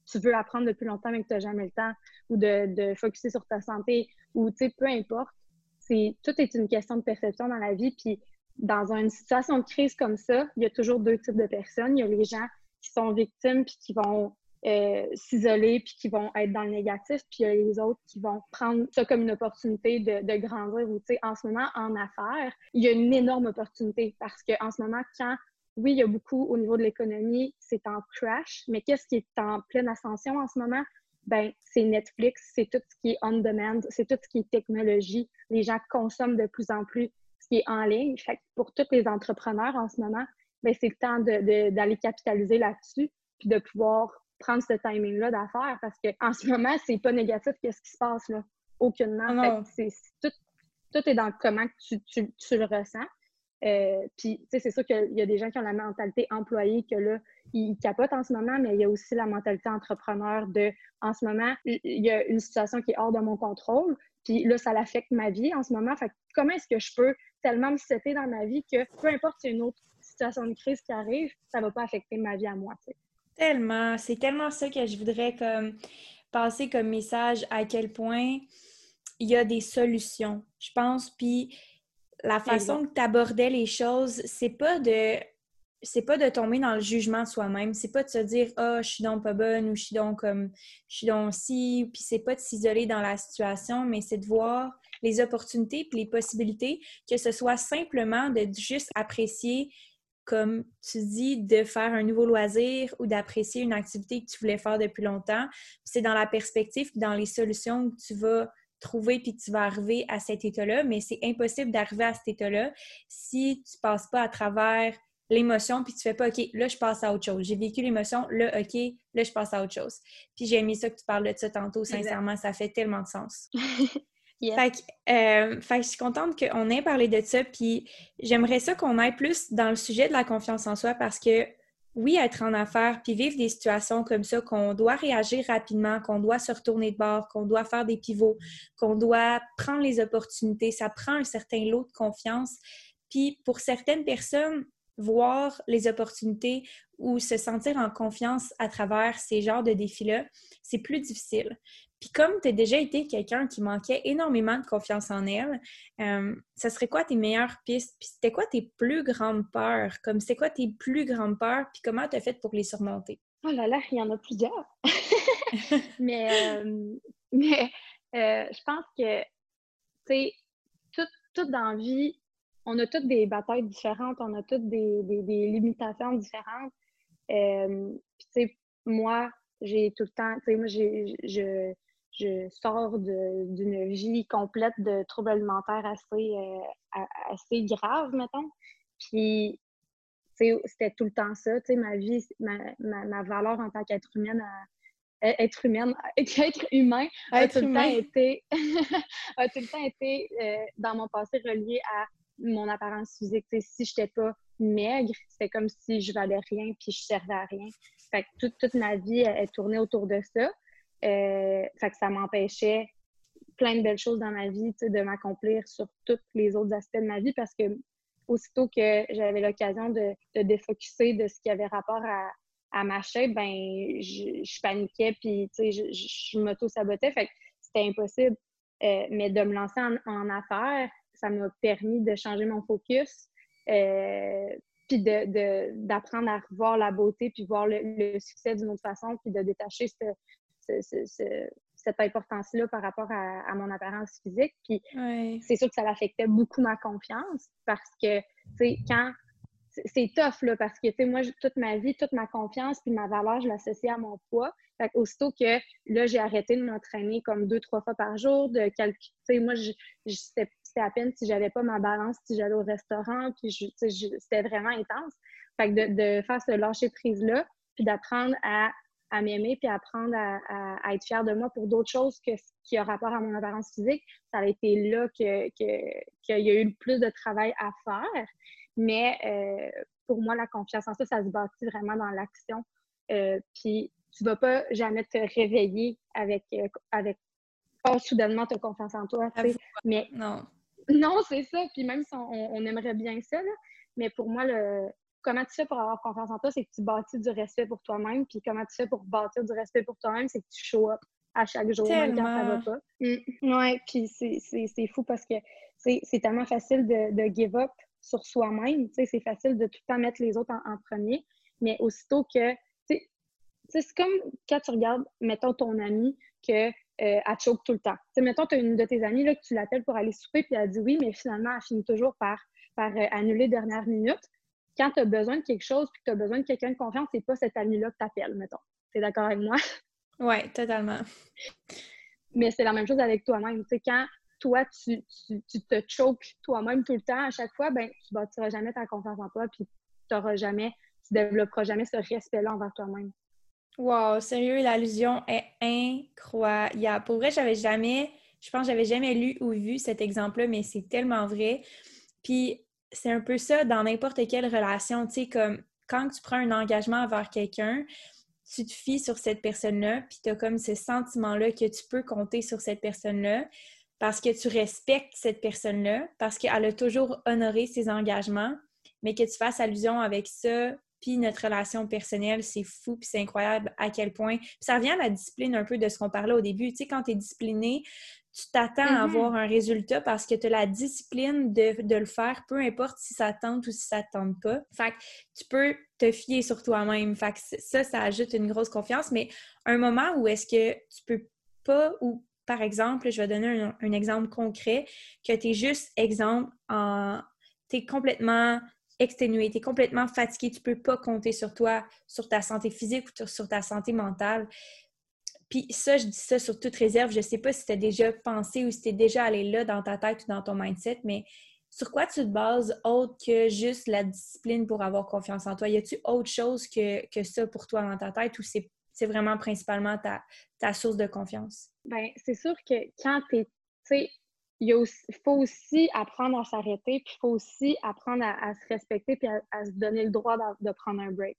Speaker 2: tu veux apprendre depuis longtemps mais que tu n'as jamais le temps, ou de, de focuser sur ta santé, ou tu sais, peu importe. C'est, tout est une question de perception dans la vie. Puis dans une situation de crise comme ça, il y a toujours deux types de personnes. Il y a les gens qui sont victimes puis qui vont euh, s'isoler puis qui vont être dans le négatif, puis il y a les autres qui vont prendre ça comme une opportunité de, de grandir. Ou, en ce moment, en affaires, il y a une énorme opportunité parce qu'en ce moment, quand oui, il y a beaucoup au niveau de l'économie, c'est en crash, mais qu'est-ce qui est en pleine ascension en ce moment? Ben, c'est Netflix, c'est tout ce qui est on demand, c'est tout ce qui est technologie. Les gens consomment de plus en plus ce qui est en ligne. Fait pour tous les entrepreneurs en ce moment, ben, c'est le temps d'aller capitaliser là-dessus puis de pouvoir prendre ce timing-là d'affaires parce qu'en ce moment, c'est pas négatif qu'est-ce qui se passe là. Aucunement. Ah fait tout, tout, est dans comment tu, tu, tu le ressens. Euh, puis, tu sais, c'est sûr qu'il y a des gens qui ont la mentalité employée que là, ils capotent en ce moment, mais il y a aussi la mentalité entrepreneur de, en ce moment, il y a une situation qui est hors de mon contrôle, puis là, ça l'affecte ma vie en ce moment. Fait comment est-ce que je peux tellement me setter dans ma vie que peu importe si une autre situation de crise qui arrive, ça va pas affecter ma vie à moi.
Speaker 1: Tellement, c'est tellement ça que je voudrais comme passer comme message à quel point il y a des solutions, je pense, puis la façon que tu abordais les choses, c'est pas de c'est pas de tomber dans le jugement de soi-même, c'est pas de se dire ah, je suis donc pas bonne ou je suis donc comme je suis donc si, puis c'est pas de s'isoler dans la situation, mais c'est de voir les opportunités puis les possibilités, que ce soit simplement de juste apprécier comme tu dis, de faire un nouveau loisir ou d'apprécier une activité que tu voulais faire depuis longtemps. C'est dans la perspective, dans les solutions que tu vas trouver puis tu vas arriver à cet état-là, mais c'est impossible d'arriver à cet état-là si tu passes pas à travers l'émotion puis tu fais pas OK, là je passe à autre chose. J'ai vécu l'émotion, là OK, là je passe à autre chose. Puis j'ai aimé ça que tu parles de ça tantôt, sincèrement, ça fait tellement de sens. Euh, fait, que, je suis contente qu'on ait parlé de ça, puis j'aimerais ça qu'on aille plus dans le sujet de la confiance en soi parce que oui, être en affaires, puis vivre des situations comme ça, qu'on doit réagir rapidement, qu'on doit se retourner de bord, qu'on doit faire des pivots, qu'on doit prendre les opportunités, ça prend un certain lot de confiance. Puis pour certaines personnes, voir les opportunités ou se sentir en confiance à travers ces genres de défis-là, c'est plus difficile. Puis comme tu as déjà été quelqu'un qui manquait énormément de confiance en elle, euh, ça serait quoi tes meilleures pistes? Puis c'était quoi tes plus grandes peurs? Comme c'est quoi tes plus grandes peurs? Puis comment tu as fait pour les surmonter?
Speaker 2: Oh là là, il y en a plusieurs. mais euh, mais euh, je pense que, tu sais, tout, tout dans la vie, on a toutes des batailles différentes, on a toutes des, des, limitations différentes. puis, tu sais, moi, j'ai tout le temps, tu sais, moi, je, je sors d'une vie complète de troubles alimentaires assez, euh, assez graves, mettons. Puis, c'était tout le temps ça. Tu sais, ma vie, ma, ma, valeur en tant qu'être humaine, être humaine, être humain, a, tout, Le temps été, a tout le temps été euh, dans mon passé relié à mon apparence physique. sais, si je n'étais pas maigre, c'était comme si je valais rien puis je servais à rien. Fait que toute, toute ma vie est tournée autour de ça. Euh, fait que ça m'empêchait plein de belles choses dans ma vie, de m'accomplir sur tous les autres aspects de ma vie parce que aussitôt que j'avais l'occasion de, de défocuser de ce qui avait rapport à, à ma chaîne, ben je, paniquais puis je, je, m'auto-sabotais. Fait que c'était impossible. Euh, mais de me lancer en, affaires, ça m'a permis de changer mon focus. Euh, puis d'apprendre à revoir la beauté, puis voir le, le succès d'une autre façon, puis de détacher ce, cette importance-là par rapport à, mon apparence physique. Puis c'est sûr que ça affectait beaucoup ma confiance parce que, tu sais, quand c'est tough, là, parce que, tu sais, moi, toute ma vie, toute ma confiance puis ma valeur, je l'associe à mon poids. Fait aussitôt que, là, j'ai arrêté de m'entraîner comme deux, trois fois par jour, de calculer, tu sais, moi, c'était à peine si j'avais pas ma balance, si j'allais au restaurant, puis c'était vraiment intense. Fait que de, de faire ce lâcher-prise-là, puis d'apprendre à à m'aimer puis apprendre à, être fière de moi pour d'autres choses que qui a rapport à mon apparence physique. Ça a été là qu'il que, y a eu plus de travail à faire. Mais euh, pour moi, la confiance en ça, ça se bâtit vraiment dans l'action. Euh, puis tu vas pas jamais te réveiller avec, euh, avec oh, soudainement, tu as confiance en toi. Mais
Speaker 1: non.
Speaker 2: Non, c'est ça. Puis même si on, on aimerait bien ça, là, mais pour moi, le, comment tu fais pour avoir confiance en toi, c'est que tu bâtis du respect pour toi-même. Puis comment tu fais pour bâtir du respect pour toi-même, c'est que tu show up à chaque jour, même quand ça va pas. Mm. Ouais, puis c'est fou parce que c'est tellement facile de, give up sur soi-même. C'est facile de tout le temps mettre les autres en, premier. Mais aussitôt que. C'est comme quand tu regardes, mettons, ton ami que euh, choke tout le temps. mettons, tu as une de tes amies là, que tu l'appelles pour aller souper, puis elle dit oui, mais finalement, elle finit toujours par, par euh, annuler dernière minute quand tu as besoin de quelque chose puis que tu as besoin de quelqu'un de confiance, c'est pas cet ami-là que tu appelles, mettons. Tu es d'accord avec moi?
Speaker 1: Oui, totalement.
Speaker 2: Mais c'est la même chose avec toi-même. Tu sais, quand toi, tu, te choques toi-même tout le temps, à chaque fois, ben, tu bâtiras jamais ta confiance en toi puis tu jamais, tu développeras jamais ce respect-là envers toi-même.
Speaker 1: Wow, sérieux, l'allusion est incroyable. Pour vrai, j'avais jamais, je pense, j'avais jamais lu ou vu cet exemple-là, mais c'est tellement vrai. Puis c'est un peu ça dans n'importe quelle relation. Tu sais, comme quand tu prends un engagement envers quelqu'un, tu te fies sur cette personne-là, puis tu as comme ce sentiment-là que tu peux compter sur cette personne-là parce que tu respectes cette personne-là, parce qu'elle a toujours honoré ses engagements, mais que tu fasses allusion avec ça, puis notre relation personnelle, c'est fou, puis c'est incroyable à quel point. Puis ça revient à la discipline un peu de ce qu'on parlait au début. Tu sais, quand tu es discipliné, tu t'attends à mm-hmm. avoir un résultat parce que tu as la discipline de, le faire, peu importe si ça tente ou si ça tente pas. Fait que tu peux te fier sur toi-même. Fait que ça, ça ajoute une grosse confiance. Mais un moment où est-ce que tu peux pas, ou par exemple, je vais donner un, exemple concret, que tu es juste exemple en. Tu es complètement exténué, tu es complètement fatigué, tu peux pas compter sur toi, sur ta santé physique ou sur ta santé mentale. Puis ça, je dis ça sur toute réserve. Je sais pas si tu as déjà pensé ou si tu es déjà allé là dans ta tête ou dans ton mindset, mais sur quoi tu te bases autre que juste la discipline pour avoir confiance en toi? Y a-tu autre chose que, que ça pour toi dans ta tête ou c'est vraiment principalement ta, ta source de confiance?
Speaker 2: Bien, c'est sûr que quand tu es, tu sais, il faut aussi apprendre à s'arrêter, puis il faut aussi apprendre à, se respecter, puis à, se donner le droit de, prendre un break.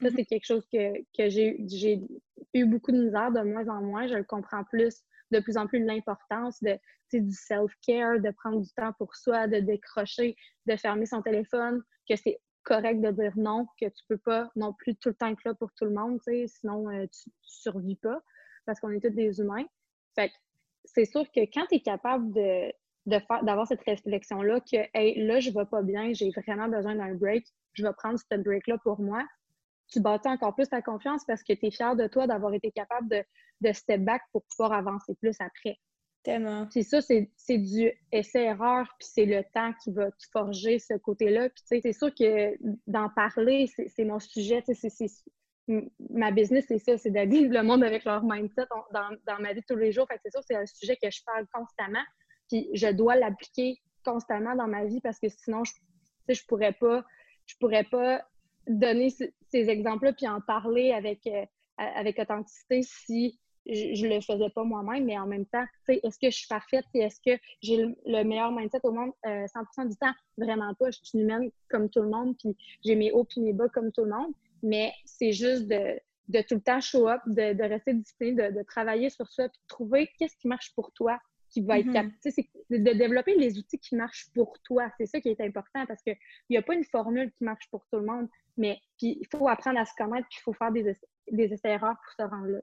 Speaker 2: Ça, mm-hmm. c'est quelque chose que, que j'ai eu beaucoup de misère de moins en moins. Je le comprends plus, de plus en plus l'importance de du self-care, de prendre du temps pour soi, de décrocher, de fermer son téléphone, que c'est correct de dire non, que tu peux pas non plus tout le temps être là pour tout le monde, sinon euh, tu, ne survis pas, parce qu'on est tous des humains. Fait c'est sûr que quand tu es capable de, d'avoir cette réflexion-là que hey, là, je vais pas bien, j'ai vraiment besoin d'un break, je vais prendre ce break-là pour moi, tu bâtis encore plus ta confiance parce que tu es fier de toi d'avoir été capable de, de step back pour pouvoir avancer plus après.
Speaker 1: Tellement.
Speaker 2: C'est ça, c'est du essai-erreur, puis c'est le temps qui va te forger ce côté-là. Puis, tu sais, c'est sûr que d'en parler, c'est mon sujet. C'est ma business, c'est ça, c'est d'habiller le monde avec leur mindset dans, dans, ma vie de tous les jours. Fait c'est sûr, c'est un sujet que je parle constamment. Puis, je dois l'appliquer constamment dans ma vie parce que sinon, je, je pourrais pas, je pourrais pas donner ces exemples-là puis en parler avec, euh, avec authenticité si je, ne le faisais pas moi-même, mais en même temps, est-ce que je suis parfaite et est-ce que j'ai le, meilleur mindset au monde? 100% euh, du temps? Vraiment pas. Je suis humaine comme tout le monde, puis j'ai mes hauts puis mes bas comme tout le monde, mais c'est juste de, de, tout le temps show up, de, de rester discipliné, de, travailler sur ça, puis de trouver qu'est-ce qui marche pour toi, qui va être mm C'est de développer les outils qui marchent pour toi. C'est ça qui est important parce qu'il n'y a pas une formule qui marche pour tout le monde, mais puis il faut apprendre à se connaître, puis il faut faire des, des essais-erreurs pour se rendre là.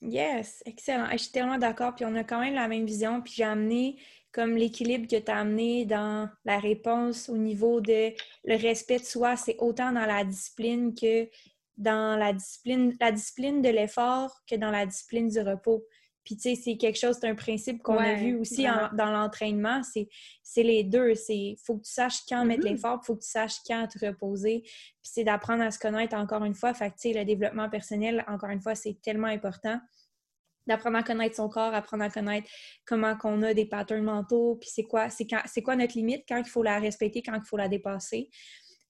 Speaker 1: Yes, excellent. Je suis tellement d'accord. Puis on a quand même la même vision. Puis j'ai amené comme l'équilibre que tu as amené dans la réponse au niveau de le respect de soi, c'est autant dans la discipline que dans la discipline, la discipline de l'effort que dans la discipline du repos. Puis, tu sais, c'est quelque chose, c'est un principe qu'on a vu aussi dans l'entraînement. C'est les deux. C'est faut que tu saches quand mettre mm-hmm. l'effort, il faut que tu saches quand te reposer. Puis, c'est d'apprendre à se connaître encore une fois. Fait que, tu sais, le développement personnel, encore une fois, c'est tellement important d'apprendre à connaître son corps, apprendre à connaître comment qu'on a des patterns mentaux, puis c'est quoi, c'est quoi notre limite, quand il faut la respecter, quand il faut la dépasser.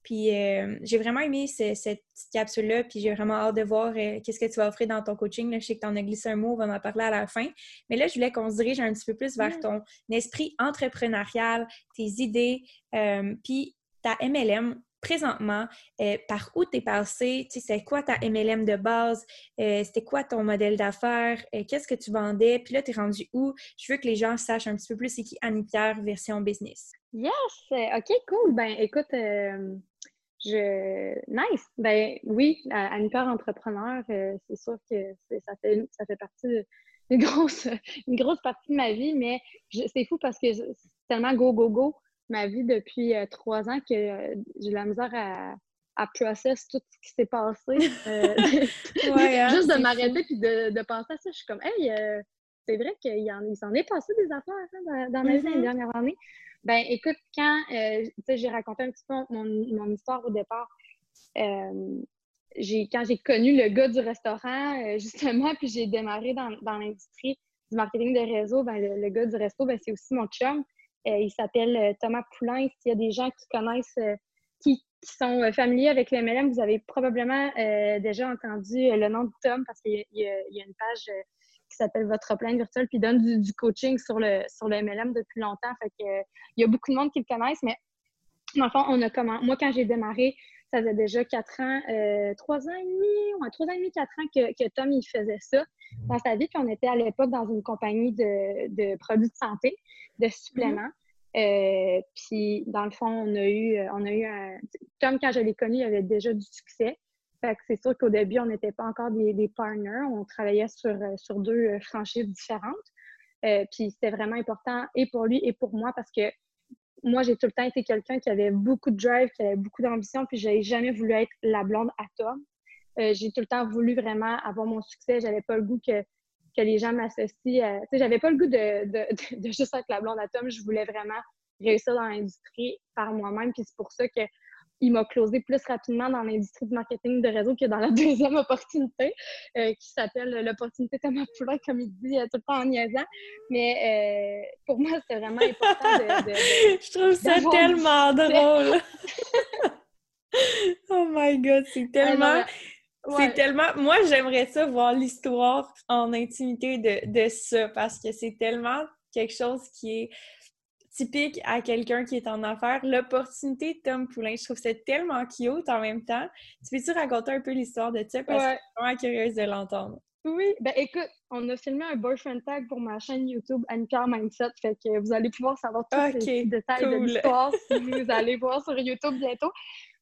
Speaker 1: Puis euh, j'ai vraiment aimé cette petite capsule-là, puis j'ai vraiment hâte de voir euh, qu'est-ce que tu vas offrir dans ton coaching. Là, je sais que tu en as glissé un mot, on va en parler à la fin. Mais là, je voulais qu'on se dirige un petit peu plus vers ton esprit entrepreneurial, tes idées, euh, puis ta MLM présentement, par où tu es passé, tu sais, c'est quoi ta MLM de base, c'était quoi ton modèle d'affaires, qu'est-ce que tu vendais, puis là, tu es rendu où? Je veux que les gens sachent un petit peu plus c'est qui Annie Pierre version business.
Speaker 2: Yes! OK, cool. Ben, écoute, je... Nice! Ben oui, Annie Pierre entrepreneur, c'est sûr que ça fait, ça fait partie d'une grosse, une grosse partie de ma vie, mais c'est fou parce que c'est tellement go, go, go ma vie depuis euh, trois ans que euh, j'ai la misère à, à process tout ce qui s'est passé. Euh, hein, juste de m'arrêter puis de, de, penser à ça. Je suis comme, hey, c'est vrai qu'il s'en est passé des affaires hein, dans, ma vie mm dernière année. Ben, écoute, quand j'ai raconté un petit peu mon, mon histoire au départ, j'ai quand j'ai connu le gars du restaurant, justement, puis j'ai démarré dans, dans l'industrie du marketing de réseau, ben, le, gars du resto, ben, c'est aussi mon chum. Euh, il s'appelle euh, Thomas Poulain. S'il y a des gens qui connaissent, euh, qui, sont familiers avec le MLM, vous avez probablement déjà entendu le nom de Tom parce qu'il y, a une page qui s'appelle Votre plein virtuel puis donne du, coaching sur le, sur le MLM depuis longtemps. Fait il y a beaucoup de monde qui le connaissent, mais dans le fond, on a comment. Moi, quand j'ai démarré, ça faisait déjà quatre ans, trois ans et demi, trois ans et demi, quatre ans que, que, Tom il faisait ça dans sa vie. Puis on était à l'époque dans une compagnie de, de produits de santé de suppléments. Euh, puis, dans le fond, on a eu, euh, on a eu un. Tom, quand je l'ai connu, il avait déjà du succès. Fait que c'est sûr qu'au début, on n'était pas encore des, des, partners. On travaillait sur, euh, sur deux franchises différentes. puis c'était vraiment important et pour lui et pour moi parce que moi, j'ai tout le temps été quelqu'un qui avait beaucoup de drive, qui avait beaucoup d'ambition, puis je n'avais jamais voulu être la blonde à Tom. j'ai tout le temps voulu vraiment avoir mon succès. J'avais pas le goût que que les gens m'associent. Tu sais, j'avais pas le goût de, de, juste être la blonde à Tom. Je voulais vraiment réussir dans l'industrie par moi-même. Puis c'est pour ça que il m'a closé plus rapidement dans l'industrie du marketing de réseau que dans la deuxième opportunité, euh, qui s'appelle l'opportunité Thomas Poulain, comme il dit euh, tout le temps en niaisant. Mais euh, pour moi, c'est vraiment important de.
Speaker 1: Je trouve ça tellement drôle! oh my god, c'est tellement. C'est tellement. Moi, j'aimerais ça voir l'histoire en intimité de, de ça parce que c'est tellement quelque chose qui est typique à quelqu'un qui est en affaires. L'opportunité de Tom Poulain, je trouve c'est tellement cute en même temps. Tu peux-tu raconter un peu l'histoire de ça? Parce que je suis vraiment curieuse de l'entendre.
Speaker 2: Oui, ben écoute, on a filmé un boyfriend tag pour ma chaîne YouTube Anne-Pierre Mindset, fait que vous allez pouvoir savoir tous les détails de l'histoire si vous allez voir sur YouTube bientôt.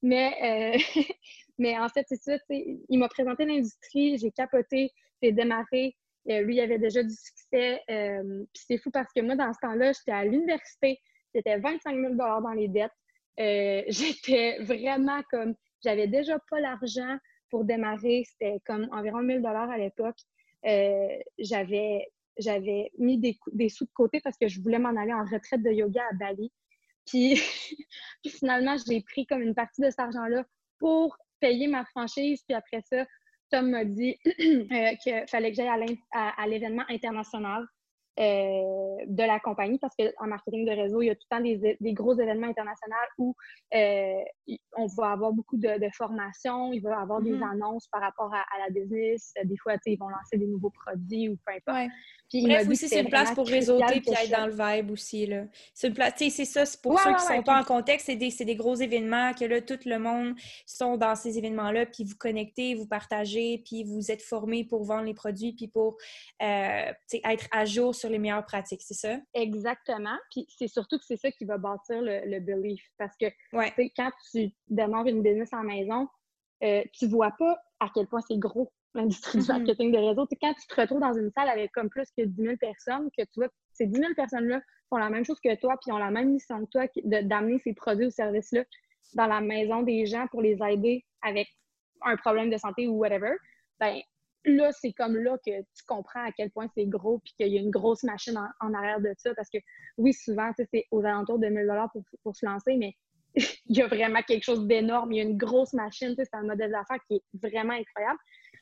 Speaker 2: Mais, euh, mais en fait, c'est ça, il m'a présenté l'industrie, j'ai capoté, j'ai démarré, euh, lui, il avait déjà du succès. Euh, puis c'est fou parce que moi, dans ce temps-là, j'étais à l'université. C'était 25 000 dans les dettes. Euh, j'étais vraiment comme... J'avais déjà pas l'argent pour démarrer. C'était comme environ 1000 à l'époque. j'avais j'avais mis des, des, sous de côté parce que je voulais m'en aller en retraite de yoga à Bali. Puis, puis finalement, j'ai pris comme une partie de cet argent-là pour payer ma franchise. Puis après ça, Tom m'a dit euh, qu'il fallait que j'aille à l'événement international. Euh, de la compagnie parce qu'en marketing de réseau, il y a tout le temps des, des gros événements internationaux où euh, on va avoir beaucoup de, de formations, il va y avoir des mm-hmm. annonces par rapport à, la business. Des fois, ils vont lancer des nouveaux produits ou peu importe.
Speaker 1: Bref, aussi, c'est une place pour réseauter puis être dans le vibe aussi. C'est une place, c'est ça, c'est pour ceux qui ne sont pas en contexte, c'est des, des, gros événements que là, tout le monde sont dans ces événements-là, puis vous connectez, vous partagez, puis vous êtes formés pour vendre les produits, puis pour euh, être à jour sur les meilleures pratiques, c'est ça?
Speaker 2: Exactement. Puis c'est surtout que c'est ça qui va bâtir le, belief. Parce que quand tu démarres une business en maison, euh, tu vois pas à quel point c'est gros l'industrie du mm-hmm. marketing de réseau. quand tu te retrouves dans une salle avec comme plus que 10 000 personnes, que tu vois, ces 10 000 personnes-là font la même chose que toi, puis ont la même mission que toi d'amener ces produits ou services-là dans la maison des gens pour les aider avec un problème de santé ou whatever, ben là, c'est comme là que tu comprends à quel point c'est gros puis qu'il y a une grosse machine en, arrière de ça. Parce que oui, souvent, c'est aux alentours de 1000 pour, pour se lancer, mais il y a vraiment quelque chose d'énorme. Il y a une grosse machine. C'est un modèle d'affaires qui est vraiment incroyable.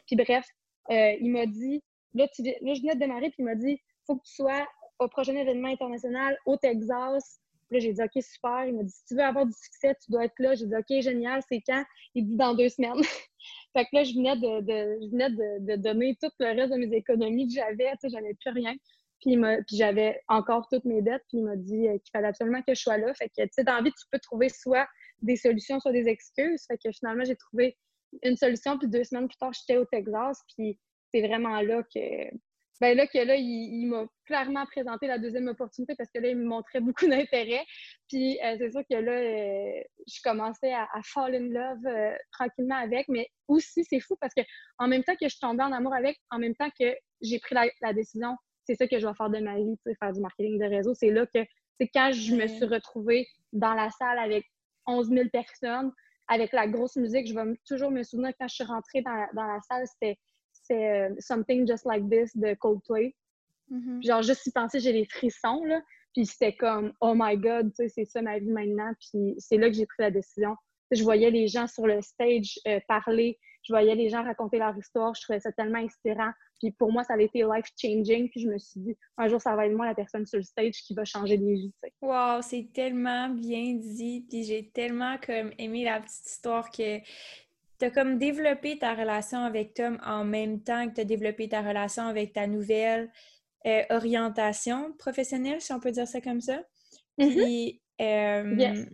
Speaker 2: Puis bref, euh, il m'a dit, là, là, je venais de démarrer, puis il m'a dit, faut que tu sois au prochain événement international au Texas. Là, j'ai dit, OK, super. Il m'a dit, si tu veux avoir du succès, tu dois être là. J'ai dit, OK, génial, c'est quand? Il dit, dans deux semaines. fait que là, je venais, de, je venais de, donner tout le reste de mes économies que j'avais. Tu sais, j'avais plus rien. Puis, puis j'avais encore toutes mes dettes. Puis il m'a dit euh, qu'il fallait absolument que je sois là. Fait que, tu sais, dans la vie, tu peux trouver soit des solutions, soit des excuses. Fait que finalement, j'ai trouvé une solution. Puis deux semaines plus tard, j'étais au Texas. Puis c'est vraiment là que ben là que là, il, m'a clairement présenté la deuxième opportunité parce que là, il me montrait beaucoup d'intérêt. Puis euh, c'est sûr que là, euh, je commençais à, fall in love euh, tranquillement avec. Mais aussi, c'est fou parce que en même temps que je tombais en amour avec, en même temps que j'ai pris la, décision, c'est ça que je vais faire de ma vie, faire du marketing de réseau. C'est là que c'est quand je me suis retrouvée dans la salle avec 11 000 personnes, avec la grosse musique. Je vais toujours me souvenir quand je suis rentrée dans, dans la salle, c'était c'est euh, Something Just Like This de Coldplay. Mm-hmm. Genre, juste y penser, j'ai les frissons, là. Puis c'était comme, oh my God, tu sais, c'est ça ma vie maintenant. Puis c'est là que j'ai pris la décision. Je voyais les gens sur le stage euh, parler, je voyais les gens raconter leur histoire, je trouvais ça tellement inspirant. Puis pour moi, ça avait été life-changing. Puis je me suis dit, un jour, ça va être moi la personne sur le stage qui va changer des vies.
Speaker 1: Wow, c'est tellement bien dit. Puis j'ai tellement comme aimé la petite histoire que tu as comme développé ta relation avec Tom en même temps que tu as développé ta relation avec ta nouvelle euh, orientation professionnelle, si on peut dire ça comme ça. Mm-hmm. Puis, euh,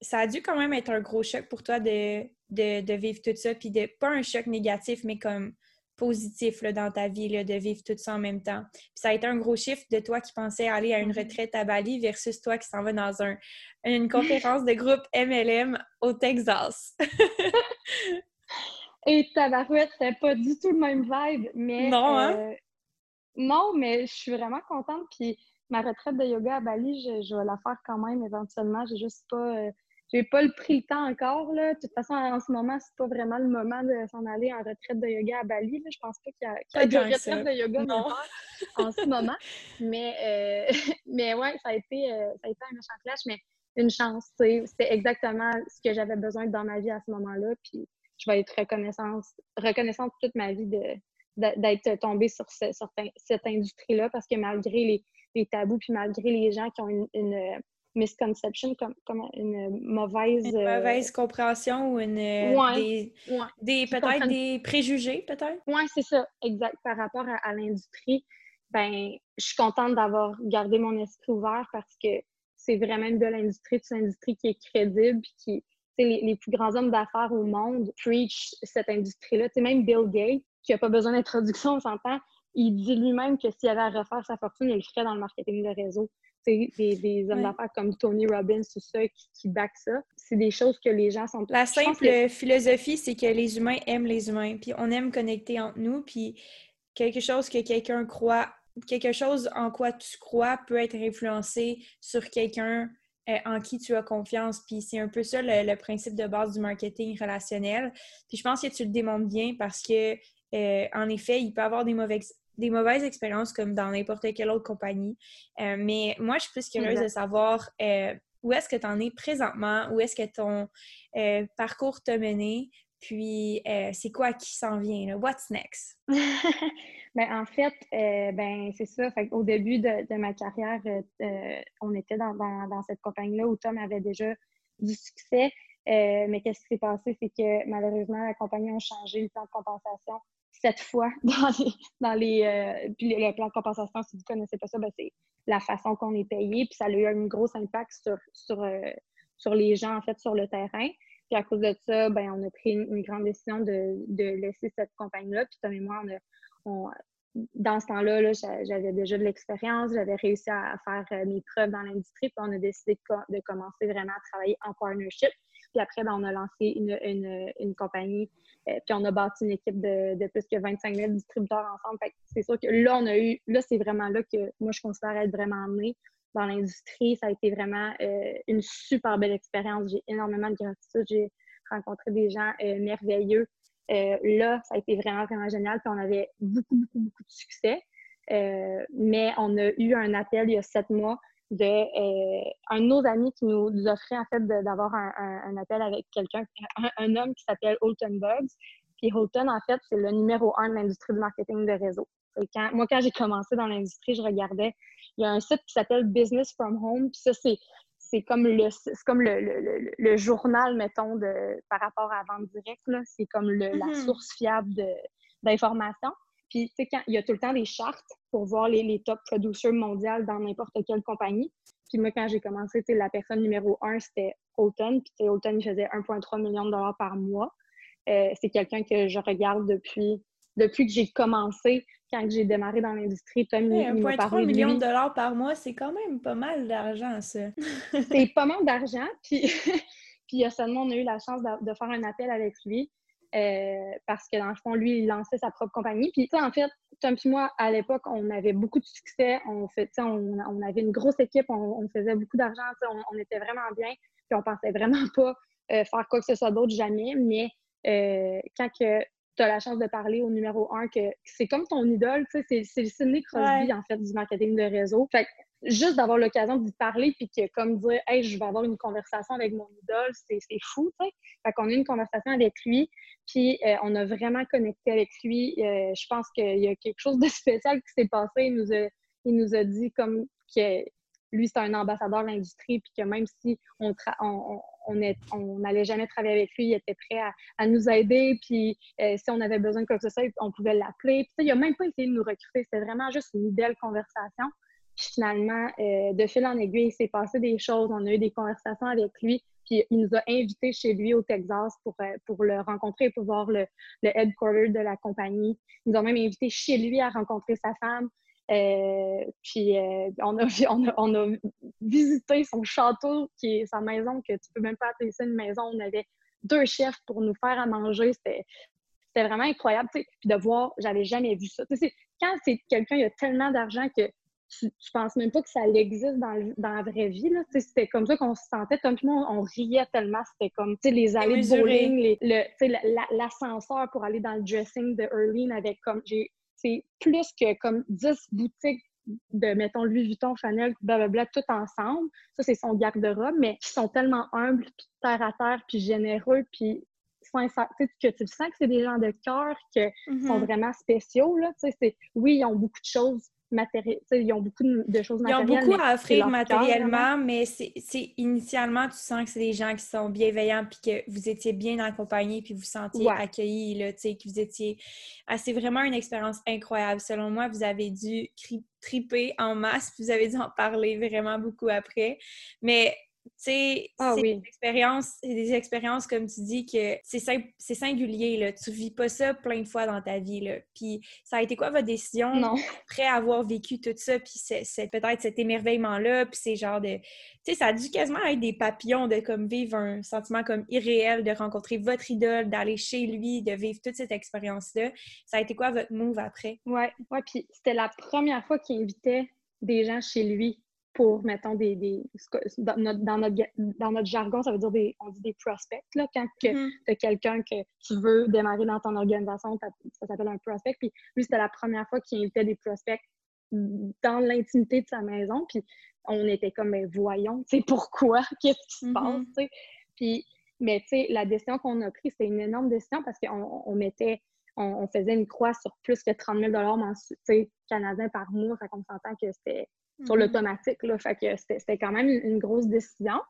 Speaker 1: ça a dû quand même être un gros choc pour toi de, de, vivre tout ça, puis de, pas un choc négatif, mais comme positif là, dans ta vie, là, de vivre tout ça en même temps. Puis ça a été un gros chiffre de toi qui pensais aller à une mm-hmm. retraite à Bali versus toi qui s'en va dans un, une conférence de groupe MLM au Texas.
Speaker 2: Et Tabarouette, c'était pas du tout le même vibe, mais...
Speaker 1: Non, hein? Euh,
Speaker 2: non, mais je suis vraiment contente. Puis ma retraite de yoga à Bali, je, vais la faire quand même éventuellement. J'ai juste pas... Euh, j'ai pas le pris le temps encore. Là. De toute façon, en ce moment, c'est pas vraiment le moment de s'en aller en retraite de yoga à Bali. Là. Je pense pas qu'il y a, de retraite de yoga en ce moment. Mais, euh, mais ouais, ça a, été, euh, ça a été un méchant clash, mais une chance. C'était exactement ce que j'avais besoin dans ma vie à ce moment-là. Puis je vais être reconnaissante, reconnaissante toute ma vie de, d'être tombée sur, cette industrie-là parce que malgré les, tabous, puis malgré les gens qui ont une, misconception, comme, comme une mauvaise...
Speaker 1: Une euh, mauvaise compréhension ou une, des, des peut-être des préjugés, peut-être?
Speaker 2: Oui, c'est ça, exact. Par rapport à, l'industrie, ben, je suis contente d'avoir gardé mon esprit ouvert parce que c'est vraiment une belle industrie, c'est une industrie qui est crédible, qui, les, les, plus grands hommes d'affaires au monde preach cette industrie-là. Même Bill Gates, qui n'a pas besoon d'introduction, on s'entend, il dit lui-même que s'il avait à refaire sa fortune, il le ferait dans le marketing de réseau. Des, des hommes d'affaires comme Tony Robbins, tout ça, qui, qui back ça. C'est des choses que les gens sont...
Speaker 1: La simple philosophie, c'est que les humains aiment les humains, puis on aime connecter entre nous, puis quelque chose que quelqu'un croit, quelque chose en quoi tu crois peut être influencé sur quelqu'un euh, en qui tu as confiance. Puis c'est un peu ça le, principe de base du marketing relationnel. Puis je pense que tu le démontres bien parce que euh, en effet, il peut y avoir des mauvaises, des mauvaises expériences comme dans n'importe quelle autre compagnie. Euh, mais moi, je suis plus curieuse de savoir euh, où est-ce que tu en es présentement, où est-ce que ton parcours t'a mené, puis c'est quoi qui s'en vient, là? What's next?
Speaker 2: ben, en fait, ben, c'est ça. Au début de, ma carrière, on était dans, dans cette compagnie-là où Tom avait déjà du succès. mais qu'est-ce qui s'est passé? C'est que malheureusement, la compagnie a changé le plan de compensation cette fois dans les. Dans les euh, puis le, plan de compensation, si vous ne connaissez pas ça, ben, c'est la façon qu'on est payé. Puis ça a eu un gros impact euh, sur les gens, en fait, sur le terrain. Puis à cause de ça, ben, on a pris une, grande décision de, laisser cette compagnie-là. Puis Tom et moi, dans ce temps-là, -là, j'avais déjà de l'expérience, j'avais réussi à faire euh, mes preuves dans l'industrie, puis on a décidé de, commencer vraiment à travailler en partnership. Puis après, ben, on a lancé une, une, une compagnie euh, puis on a bâti une équipe de, de, plus que 25 000 distributeurs ensemble. c'est sûr que là, on a eu, là, c'est vraiment là que moi, je considère être vraiment née dans l'industrie. Ça a été vraiment euh, une super belle expérience. J'ai énormément de gratitude. J'ai rencontré des gens euh, merveilleux. là, ça a été vraiment, vraiment génial. Puis on avait beaucoup, beaucoup, beaucoup de succès. mais on a eu un appel il y a sept mois de euh, un de nos amis qui nous, offrait en fait d'avoir un, appel avec quelqu'un, un, homme qui s'appelle Holton Bugs. Puis Holton, en fait, c'est le numéro un de l'industrie du marketing de réseau. moi, quand j'ai commencé dans l'industrie, je regardais, il y a un site qui s'appelle Business from Home. Puis ça, c'est comme le comme le, le, journal, mettons, de, par rapport à la vente directe. C'est comme la mm-hmm. source fiable d'informations. Puis, tu sais, il y a tout le temps des chartes pour voir les, top producers mondiales dans n'importe quelle compagnie. Puis moi, quand j'ai commencé, tu sais, la personne numéro un, c'était Holton. Puis, Holton, il faisait 1,3 million de dollars par mois. Euh, c'est quelqu'un que je regarde depuis, depuis que j'ai commencé, quand j'ai démarré dans l'industrie. Tom,
Speaker 1: 1,3 million de dollars par mois, c'est quand même pas mal d'argent, ça.
Speaker 2: c'est pas mal d'argent. Puis, puis seulement, on a eu la chance de faire un appel avec lui. Euh, parce que dans le fond, lui, il lançait sa propre compagnie. Puis, en fait, Tom et moi, à l'époque, on avait beaucoup de succès. On, fait, on, on avait une grosse équipe, on, faisait beaucoup d'argent, on, était vraiment bien. Puis, on pensait vraiment pas euh, faire quoi que ce soit d'autre jamais. Mais euh, quand que tu as la chance de parler au numéro un, que, c'est comme ton idole, c'est, c'est le Sidney Crosby, en fait, du marketing de réseau. Fait juste d'avoir l'occasion d'y parler, puis que comme dire, hey, je vais avoir une conversation avec mon idole, c'est fou, tu sais. Fait qu'on a eu une conversation avec lui, puis euh, on a vraiment connecté avec lui. Euh, je pense qu'il y a quelque chose de spécial qui s'est passé. Il nous a, il nous a dit comme que lui, c'est un ambassadeur de l'industrie, puis que même si on, on n'allait jamais travailler avec lui, il était prêt à, nous aider, puis euh, si on avait besoin de quoi que ce soit, on pouvait l'appeler. Puis il n'a même pas essayé de nous recruter, c'était vraiment juste une belle conversation. Puis finalement, euh, de fil en aiguille, il s'est passé des choses. On a eu des conversations avec lui. Puis il nous a invités chez lui au Texas pour, euh, le rencontrer, pour voir le, le headquarter de la compagnie. Ils nous ont même invité chez lui à rencontrer sa femme. Euh, puis on, a, on, a, on, a, visité son château, qui est sa maison, que tu peux même pas appeler ça une maison. On avait deux chefs pour nous faire à manger. C'était c'était vraiment incroyable. Puis de voir, j'avais jamais vu ça. quand c'est quelqu'un, il a tellement d'argent que tu, tu penses même pas que ça existe dans, dans la vraie vie. C'était comme ça qu'on se sentait. Tout le monde, on riait tellement. C'était comme les allées de bowling, l'ascenseur pour aller dans le dressing de Erlene avec comme. C'est plus que comme 10 boutiques de, mettons, Louis Vuitton, Chanel, blablabla, tout ensemble. Ça, c'est son garde-robe, mais qui sont tellement humbles, puis terre à terre, puis généreux, puis que tu sens que c'est des gens de cœur qui sont mm-hmm. vraiment spéciaux. Là, oui, ils ont beaucoup de choses ils ont beaucoup de choses matérielles.
Speaker 1: Ils ont beaucoup à offrir matériellement, mais c'est initialement, tu sens que c'est des gens qui sont bienveillants puis que vous étiez bien accompagnés puis vous sentiez accueillis, là, que vous étiez... Ah, c'est vraiment une expérience incroyable. Selon moi, vous avez dû triper en masse, vous avez dû en parler vraiment beaucoup après. Mais sais, ah c'est des expériences, des expériences, comme tu dis, que c'est singulier, là. Tu vis pas ça plein de fois dans ta vie, là. Puis ça a été quoi votre décision après avoir vécu tout ça, puis c'est peut-être cet émerveillement-là, puis c'est genre de... Tu sais, ça a dû quasiment être des papillons de comme vivre un sentiment comme irréel, de rencontrer votre idole, d'aller chez lui, de vivre toute cette expérience-là. Ça a été quoi votre move après?
Speaker 2: Ouais, ouais, puis c'était la première fois qu'il invitait des gens chez lui pour, mettons, des, des dans, notre, dans, notre, dans, notre, jargon, ça veut dire des, on dit des prospects. Là, quand mm-hmm. tu as quelqu'un que tu veux démarrer dans ton organisation, ça s'appelle un prospect. Puis lui, c'était la première fois qu'il invitait des prospects dans l'intimité de sa maison. Puis on était comme, mais voyons, tu sais, pourquoi? Qu'est-ce qui se passe? Mm-hmm. Puis, mais tu sais, la décision qu'on a prise, c'était une énorme décision parce qu'on on mettait on, faisait une croix sur plus que 30 000 canadiens par mois. Fait qu'on s'entend que c'était sur mhm. l'automatique. Fait que c'était quand même une grosse décision.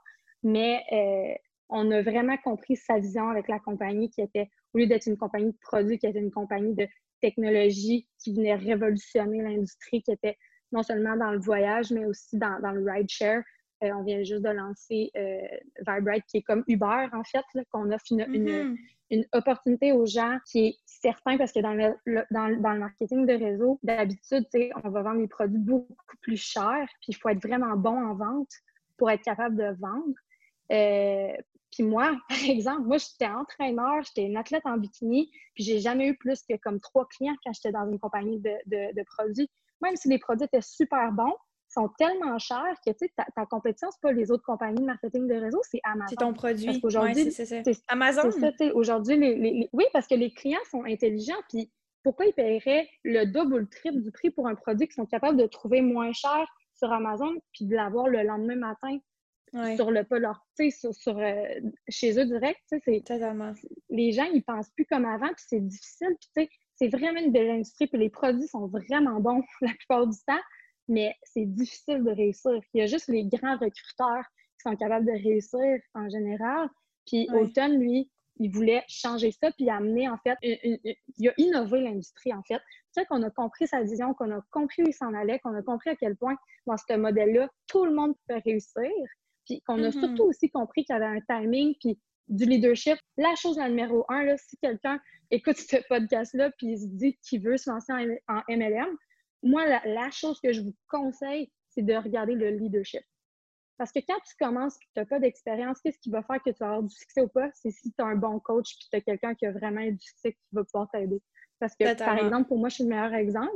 Speaker 2: Mais euh, on a vraiment compris sa vision avec la compagnie qui était, au lieu d'être une compagnie de produits, qui était une compagnie de technologie qui venait révolutionner l'industrie, qui était non seulement dans le voyage, mais aussi dans, dans le rideshare. Euh, on vient juste de lancer euh, Vibrite, qui est comme Uber, en fait, qu'on offre une, mhm une opportunité aux gens qui est certain parce que dans le, dans, dans, le marketing de réseau, d'habitude, on va vendre des produits beaucoup plus chers, puis il faut être vraiment bon en vente pour être capable de vendre. Euh, puis moi, par exemple, moi, j'étais entraîneur, j'étais une athlète en bikini, puis j'ai jamais eu plus que comme trois clients quand j'étais dans une compagnie de, de, de produits. Même si les produits étaient super bons, sont tellement chers que tu sais, ta, ta compétition, c'est pas les autres compagnies de marketing de réseau, c'est Amazon.
Speaker 1: C'est ton produit. Parce qu'aujourd'hui, c'est Amazon?
Speaker 2: aujourd'hui, les, oui, parce que les clients sont intelligents, puis pourquoi ils paieraient le double ou le triple du prix pour un produit qu'ils sont capables de trouver moins cher sur Amazon, puis de l'avoir le lendemain matin sur le pas leur, sur, sur euh, chez eux direct, c'est
Speaker 1: totalement.
Speaker 2: Les gens, ils pensent plus comme avant, puis c'est difficile, puis tu sais, c'est vraiment une belle industrie, puis les produits sont vraiment bons la plupart du temps mais c'est difficile de réussir. Il y a juste les grands recruteurs qui sont capables de réussir en général. Puis Autumn, lui, il voulait changer ça, puis amener, en fait, il a innové l'industrie, en fait. C'est qu'on a compris sa vision, qu'on a compris où il s'en allait, qu'on a compris à quel point, dans ce modèle-là, tout le monde peut réussir, puis qu'on a mm-hmm. surtout aussi compris qu'il y avait un timing, puis du leadership. La chose la numéro un, là, si quelqu'un écoute ce podcast-là, puis il se dit qu'il veut se lancer en MLM, moi, la, chose que je vous conseille, c'est de regarder le leadership. Parce que quand tu commences et que tu n'as pas d'expérience, qu'est-ce qui va faire que tu vas avoir du succès ou pas? C'est si tu as un bon coach et tu as quelqu'un qui a vraiment du succès qui va pouvoir t'aider. Parce que, par exemple, pour moi, je suis le meilleur exemple.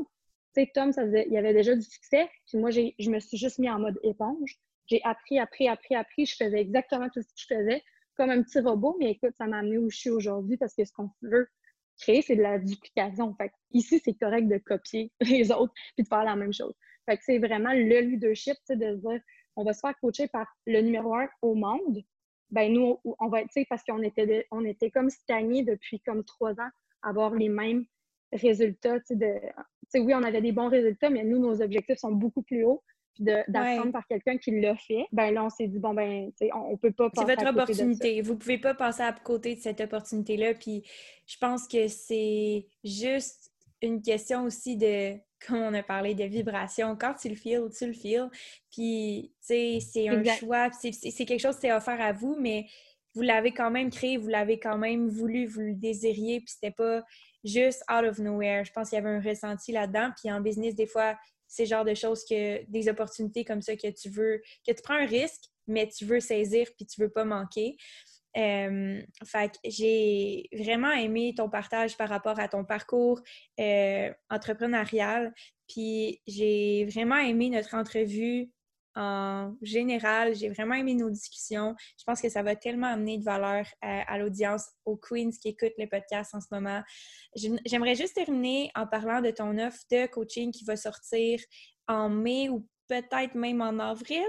Speaker 2: Tu sais, Tom, ça il y avait déjà du succès, puis moi, je me suis juste mis en mode éponge. J'ai appris, appris, appris, appris. Je faisais exactement tout ce que je faisais, comme un petit robot, mais écoute, ça m'a amené où je suis aujourd'hui parce que ce qu'on veut, créer, c'est de la duplication. Fait ici, c'est correct de copier les autres puis de faire la même chose. Fait que c'est vraiment le leadership, de dire on va se faire coacher par le numéro un au monde. Ben nous, on va être, parce qu'on était, on était comme stagnés depuis comme trois ans à avoir les mêmes résultats. Oui, on avait des bons résultats, mais nous, nos objectifs sont beaucoup plus hauts d'apprendre par quelqu'un qui l'a fait, ben là, on s'est dit, bon, ben, on, on peut pas
Speaker 1: passer C'est votre opportunité. Vous pouvez pas passer à côté de cette opportunité-là. Puis je pense que c'est juste une question aussi de, comme on a parlé, de vibration. Quand tu le feels, tu le feels. Puis, tu sais, c'est un choix. C'est quelque chose qui s'est offert à vous, mais vous l'avez quand même créé, vous l'avez quand même voulu, vous le désiriez, puis c'était pas juste out of nowhere. Je pense qu'il y avait un ressenti là-dedans. Puis en business, des fois, c'est genre de choses que des opportunités comme ça que tu veux, que tu prends un risque, mais tu veux saisir puis tu veux pas manquer. Euh, fait que j'ai vraiment aimé ton partage par rapport à ton parcours euh, entrepreneurial. Puis j'ai vraiment aimé notre entrevue en général. J'ai vraiment aimé nos discussions. Je pense que ça va tellement amener de valeur à, l'audience, aux queens qui écoutent le podcast en ce moment. J'aimerais juste terminer en parlant de ton offre de coaching qui va sortir en mai ou peut-être même en avril.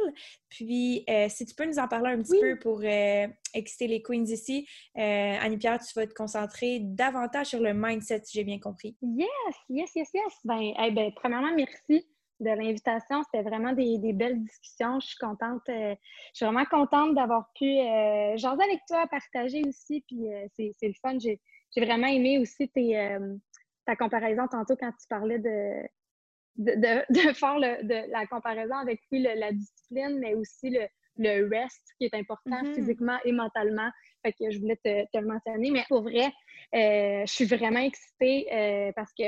Speaker 1: Puis, euh, si tu peux nous en parler un petit peu pour euh, exciter les queens ici, euh, Annie-Pierre, tu vas te concentrer davantage sur le mindset, si j'ai bien compris.
Speaker 2: Yes, yes, yes, yes. Ben, ben premièrement, merci de l'invitation. C'était vraiment des, belles discussions. Je suis contente. je suis vraiment contente d'avoir pu euh, jaser avec toi, partager aussi. Puis c'est le fun. J'ai vraiment aimé aussi ta comparaison tantôt quand tu parlais de, de, faire de la comparaison avec oui, la discipline, mais aussi le, rest qui est important mm-hmm. physiquement et mentalement. Fait que je voulais te, le mentionner. Mais pour vrai, euh, je suis vraiment excitée euh, parce que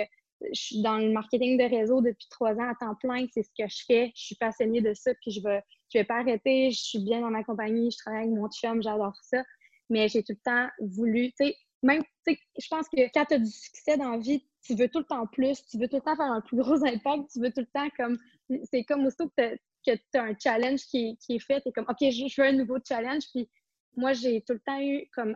Speaker 2: je suis dans le marketing de réseau depuis trois ans à temps plein. C'est ce que je fais. Je suis passionnée de ça. Puis je ne je vais pas arrêter. Je suis bien dans ma compagnie. Je travaille avec mon chum. J'adore ça. Mais j'ai tout le temps voulu, tu sais, même, tu sais, je pense que quand tu as du succès dans la vie, tu veux tout le temps plus, tu veux tout le temps faire un plus gros impact, tu veux tout le temps comme. C'est comme aussitôt que tu as, un challenge qui, est fait, tu comme, OK, je, veux un nouveau challenge. Puis moi, j'ai tout le temps eu comme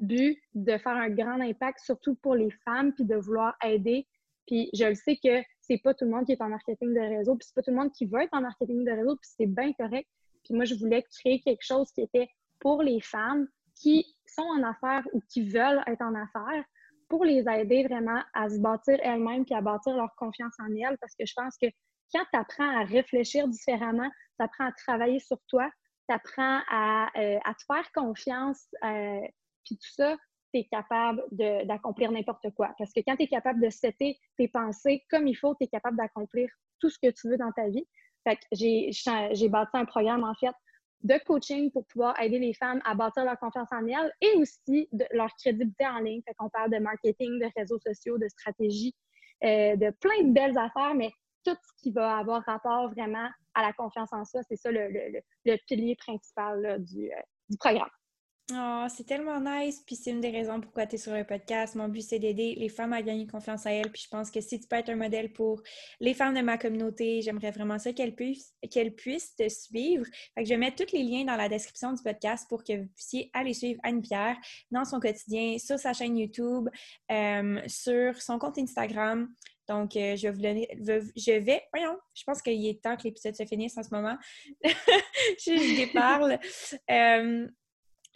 Speaker 2: but de faire un grand impact, surtout pour les femmes, puis de vouloir aider. Puis je le sais que c'est pas tout le monde qui est en marketing de réseau, puis c'est pas tout le monde qui veut être en marketing de réseau, puis c'est bien correct. Puis moi, je voulais créer quelque chose qui était pour les femmes qui sont en affaires ou qui veulent être en affaires, pour les aider vraiment à se bâtir elles-mêmes et à bâtir leur confiance en elles. Parce que je pense que quand tu apprends à réfléchir différemment, tu apprends à travailler sur toi, tu apprends à, euh, te faire confiance, euh, puis tout ça, tu es capable d'accomplir n'importe quoi. Parce que quand tu es capable de setter tes pensées comme il faut, tu es capable d'accomplir tout ce que tu veux dans ta vie. Fait que j'ai bâti un programme, en fait, de coaching pour pouvoir aider les femmes à bâtir leur confiance en elles et aussi de leur crédibilité en ligne. Fait qu'on parle de marketing, de réseaux sociaux, de stratégie, euh, de plein de belles affaires, mais tout ce qui va avoir rapport vraiment à la confiance en soi, c'est ça le, pilier principal du, euh, du programme.
Speaker 1: Oh, c'est tellement nice. Puis c'est une des raisons pourquoi tu es sur le podcast. Mon but, c'est d'aider les femmes à gagner confiance en elles. Puis je pense que si tu peux être un modèle pour les femmes de ma communauté, j'aimerais vraiment ça qu'elles puissent, qu'elles puissent te suivre. Fait que je vais mettre tous les liens dans la description du podcast pour que vous puissiez aller suivre Anne-Pierre dans son quotidien, sur sa chaîne YouTube, euh, sur son compte Instagram. Donc, euh, je, vais vous donner, voyons, je pense qu'il est temps que l'épisode se finisse en ce moment. je, je déparle.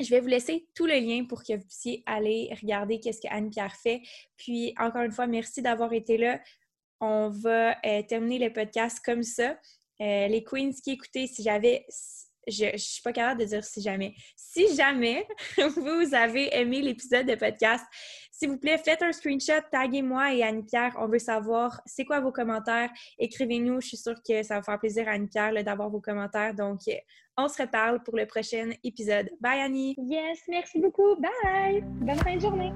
Speaker 1: Je vais vous laisser tout le lien pour que vous puissiez aller regarder qu'est-ce que Anne-Pierre fait. Puis, encore une fois, merci d'avoir été là. On va euh, terminer le podcast comme ça. Euh, les queens qui écoutaient, si j'avais je ne suis pas capable de dire si jamais. Si jamais vous avez aimé l'épisode de podcast, s'il vous plaît, faites un screenshot, taguez-moi et Annie-Pierre. On veut savoir c'est quoi vos commentaires. Écrivez-nous. Je suis sûre que ça va faire plaisir à Annie-Pierre d'avoir vos commentaires. Donc, on se reparle pour le prochain épisode. Bye Annie!
Speaker 2: Yes, merci beaucoup. Bye! Bonne fin de journée!